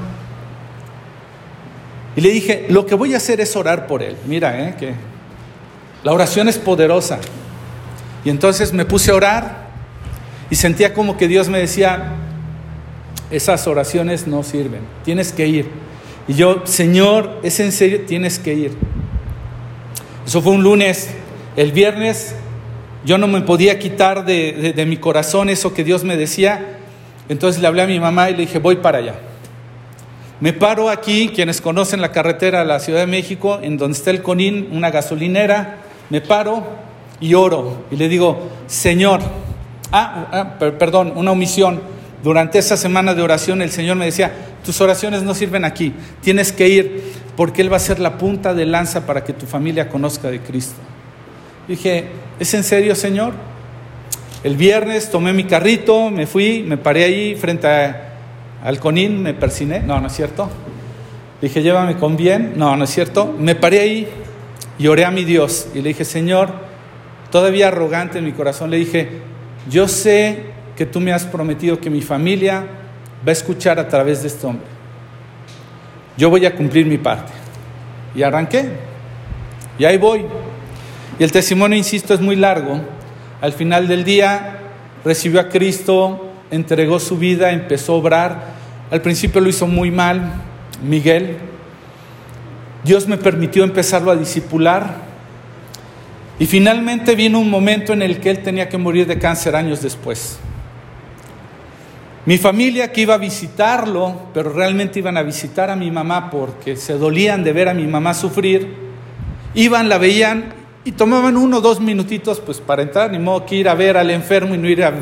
S1: Y le dije, lo que voy a hacer es orar por él. Mira, ¿eh? que la oración es poderosa. Y entonces me puse a orar y sentía como que Dios me decía, esas oraciones no sirven, tienes que ir. Y yo, Señor, es en serio, tienes que ir. Eso fue un lunes. El viernes yo no me podía quitar de, de mi corazón eso que Dios me decía entonces le hablé a mi mamá y le dije, voy para allá. Me paro aquí, quienes conocen la carretera a la Ciudad de México, en donde está el Conín, una gasolinera, me paro y oro y le digo, Señor, ah, ah perdón, una omisión. Durante esa semana de oración el Señor me decía, tus oraciones no sirven aquí, tienes que ir porque Él va a ser la punta de lanza para que tu familia conozca de Cristo. dije, ¿es en serio, Señor? El viernes tomé mi carrito, me fui, me paré ahí frente al Conín, me persiné. No, no es cierto. Dije, llévame con bien. No, no es cierto. Me paré ahí y oré a mi Dios. Y le dije, Señor, todavía arrogante en mi corazón, le dije, yo sé que tú me has prometido que mi familia va a escuchar a través de este hombre. Yo voy a cumplir mi parte. Y arranqué. Y ahí voy. Y el testimonio, insisto, es muy largo. Al final del día recibió a Cristo, entregó su vida, empezó a obrar. Al principio lo hizo muy mal, Miguel. Dios me permitió empezarlo a disipular. Y finalmente vino un momento en el que él tenía que morir de cáncer años después. Mi familia que iba a visitarlo, pero realmente iban a visitar a mi mamá porque se dolían de ver a mi mamá sufrir, iban, la veían y tomaban uno o dos minutitos pues para entrar, ni modo que ir a ver al enfermo y no ir a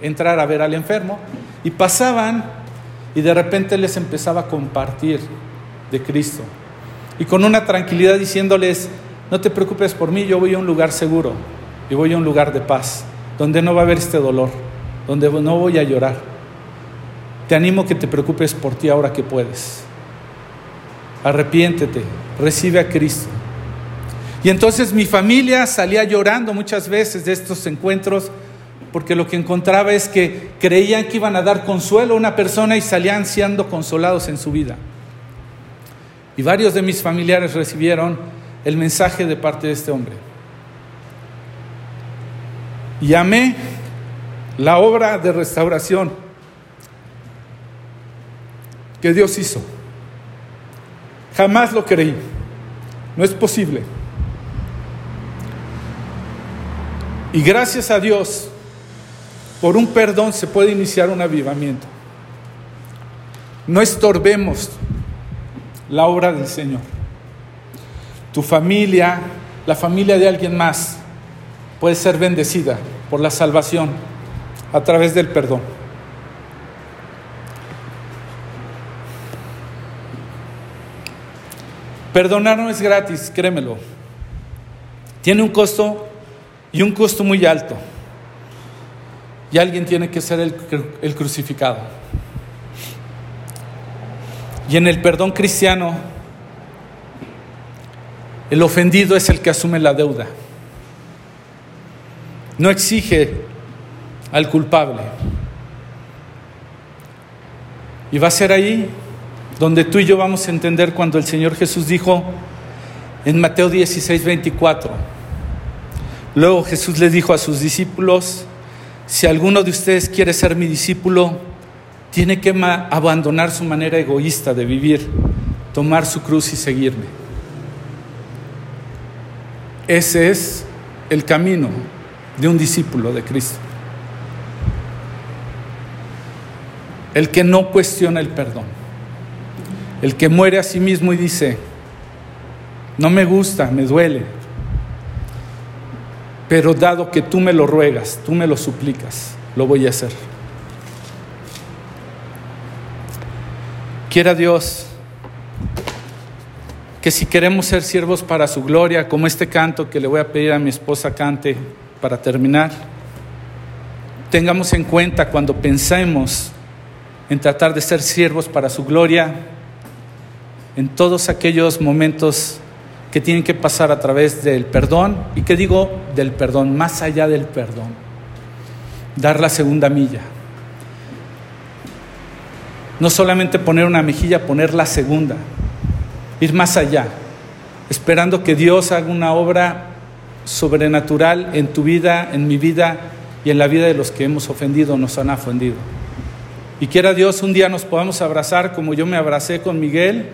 S1: entrar a ver al enfermo. Y pasaban y de repente les empezaba a compartir de Cristo. Y con una tranquilidad diciéndoles, no te preocupes por mí, yo voy a un lugar seguro y voy a un lugar de paz, donde no va a haber este dolor, donde no voy a llorar. Te animo que te preocupes por ti ahora que puedes. Arrepiéntete, recibe a Cristo. Y entonces mi familia salía llorando muchas veces de estos encuentros porque lo que encontraba es que creían que iban a dar consuelo a una persona y salían siendo consolados en su vida. Y varios de mis familiares recibieron el mensaje de parte de este hombre. Y amé la obra de restauración que Dios hizo. Jamás lo creí. No es posible. Y gracias a Dios, por un perdón se puede iniciar un avivamiento. No estorbemos la obra del Señor. Tu familia, la familia de alguien más, puede ser bendecida por la salvación a través del perdón. Perdonar no es gratis, créemelo. Tiene un costo y un costo muy alto. Y alguien tiene que ser el, el crucificado. Y en el perdón cristiano, el ofendido es el que asume la deuda. No exige al culpable. Y va a ser ahí donde tú y yo vamos a entender cuando el Señor Jesús dijo en Mateo 16, 24, Luego Jesús le dijo a sus discípulos, si alguno de ustedes quiere ser mi discípulo, tiene que abandonar su manera egoísta de vivir, tomar su cruz y seguirme. Ese es el camino de un discípulo de Cristo. El que no cuestiona el perdón. El que muere a sí mismo y dice, no me gusta, me duele, pero dado que tú me lo ruegas, tú me lo suplicas, lo voy a hacer. Quiera Dios que si queremos ser siervos para su gloria, como este canto que le voy a pedir a mi esposa cante para terminar, tengamos en cuenta cuando pensemos en tratar de ser siervos para su gloria, en todos aquellos momentos que tienen que pasar a través del perdón. ¿Y qué digo del perdón? Más allá del perdón. Dar la segunda milla. No solamente poner una mejilla, poner la segunda. Ir más allá. Esperando que Dios haga una obra sobrenatural en tu vida, en mi vida y en la vida de los que hemos ofendido nos han ofendido. Y quiera Dios un día nos podamos abrazar como yo me abracé con Miguel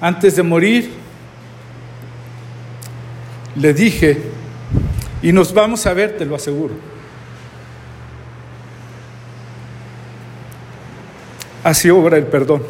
S1: antes de morir le dije, y nos vamos a ver, te lo aseguro. Así obra el perdón.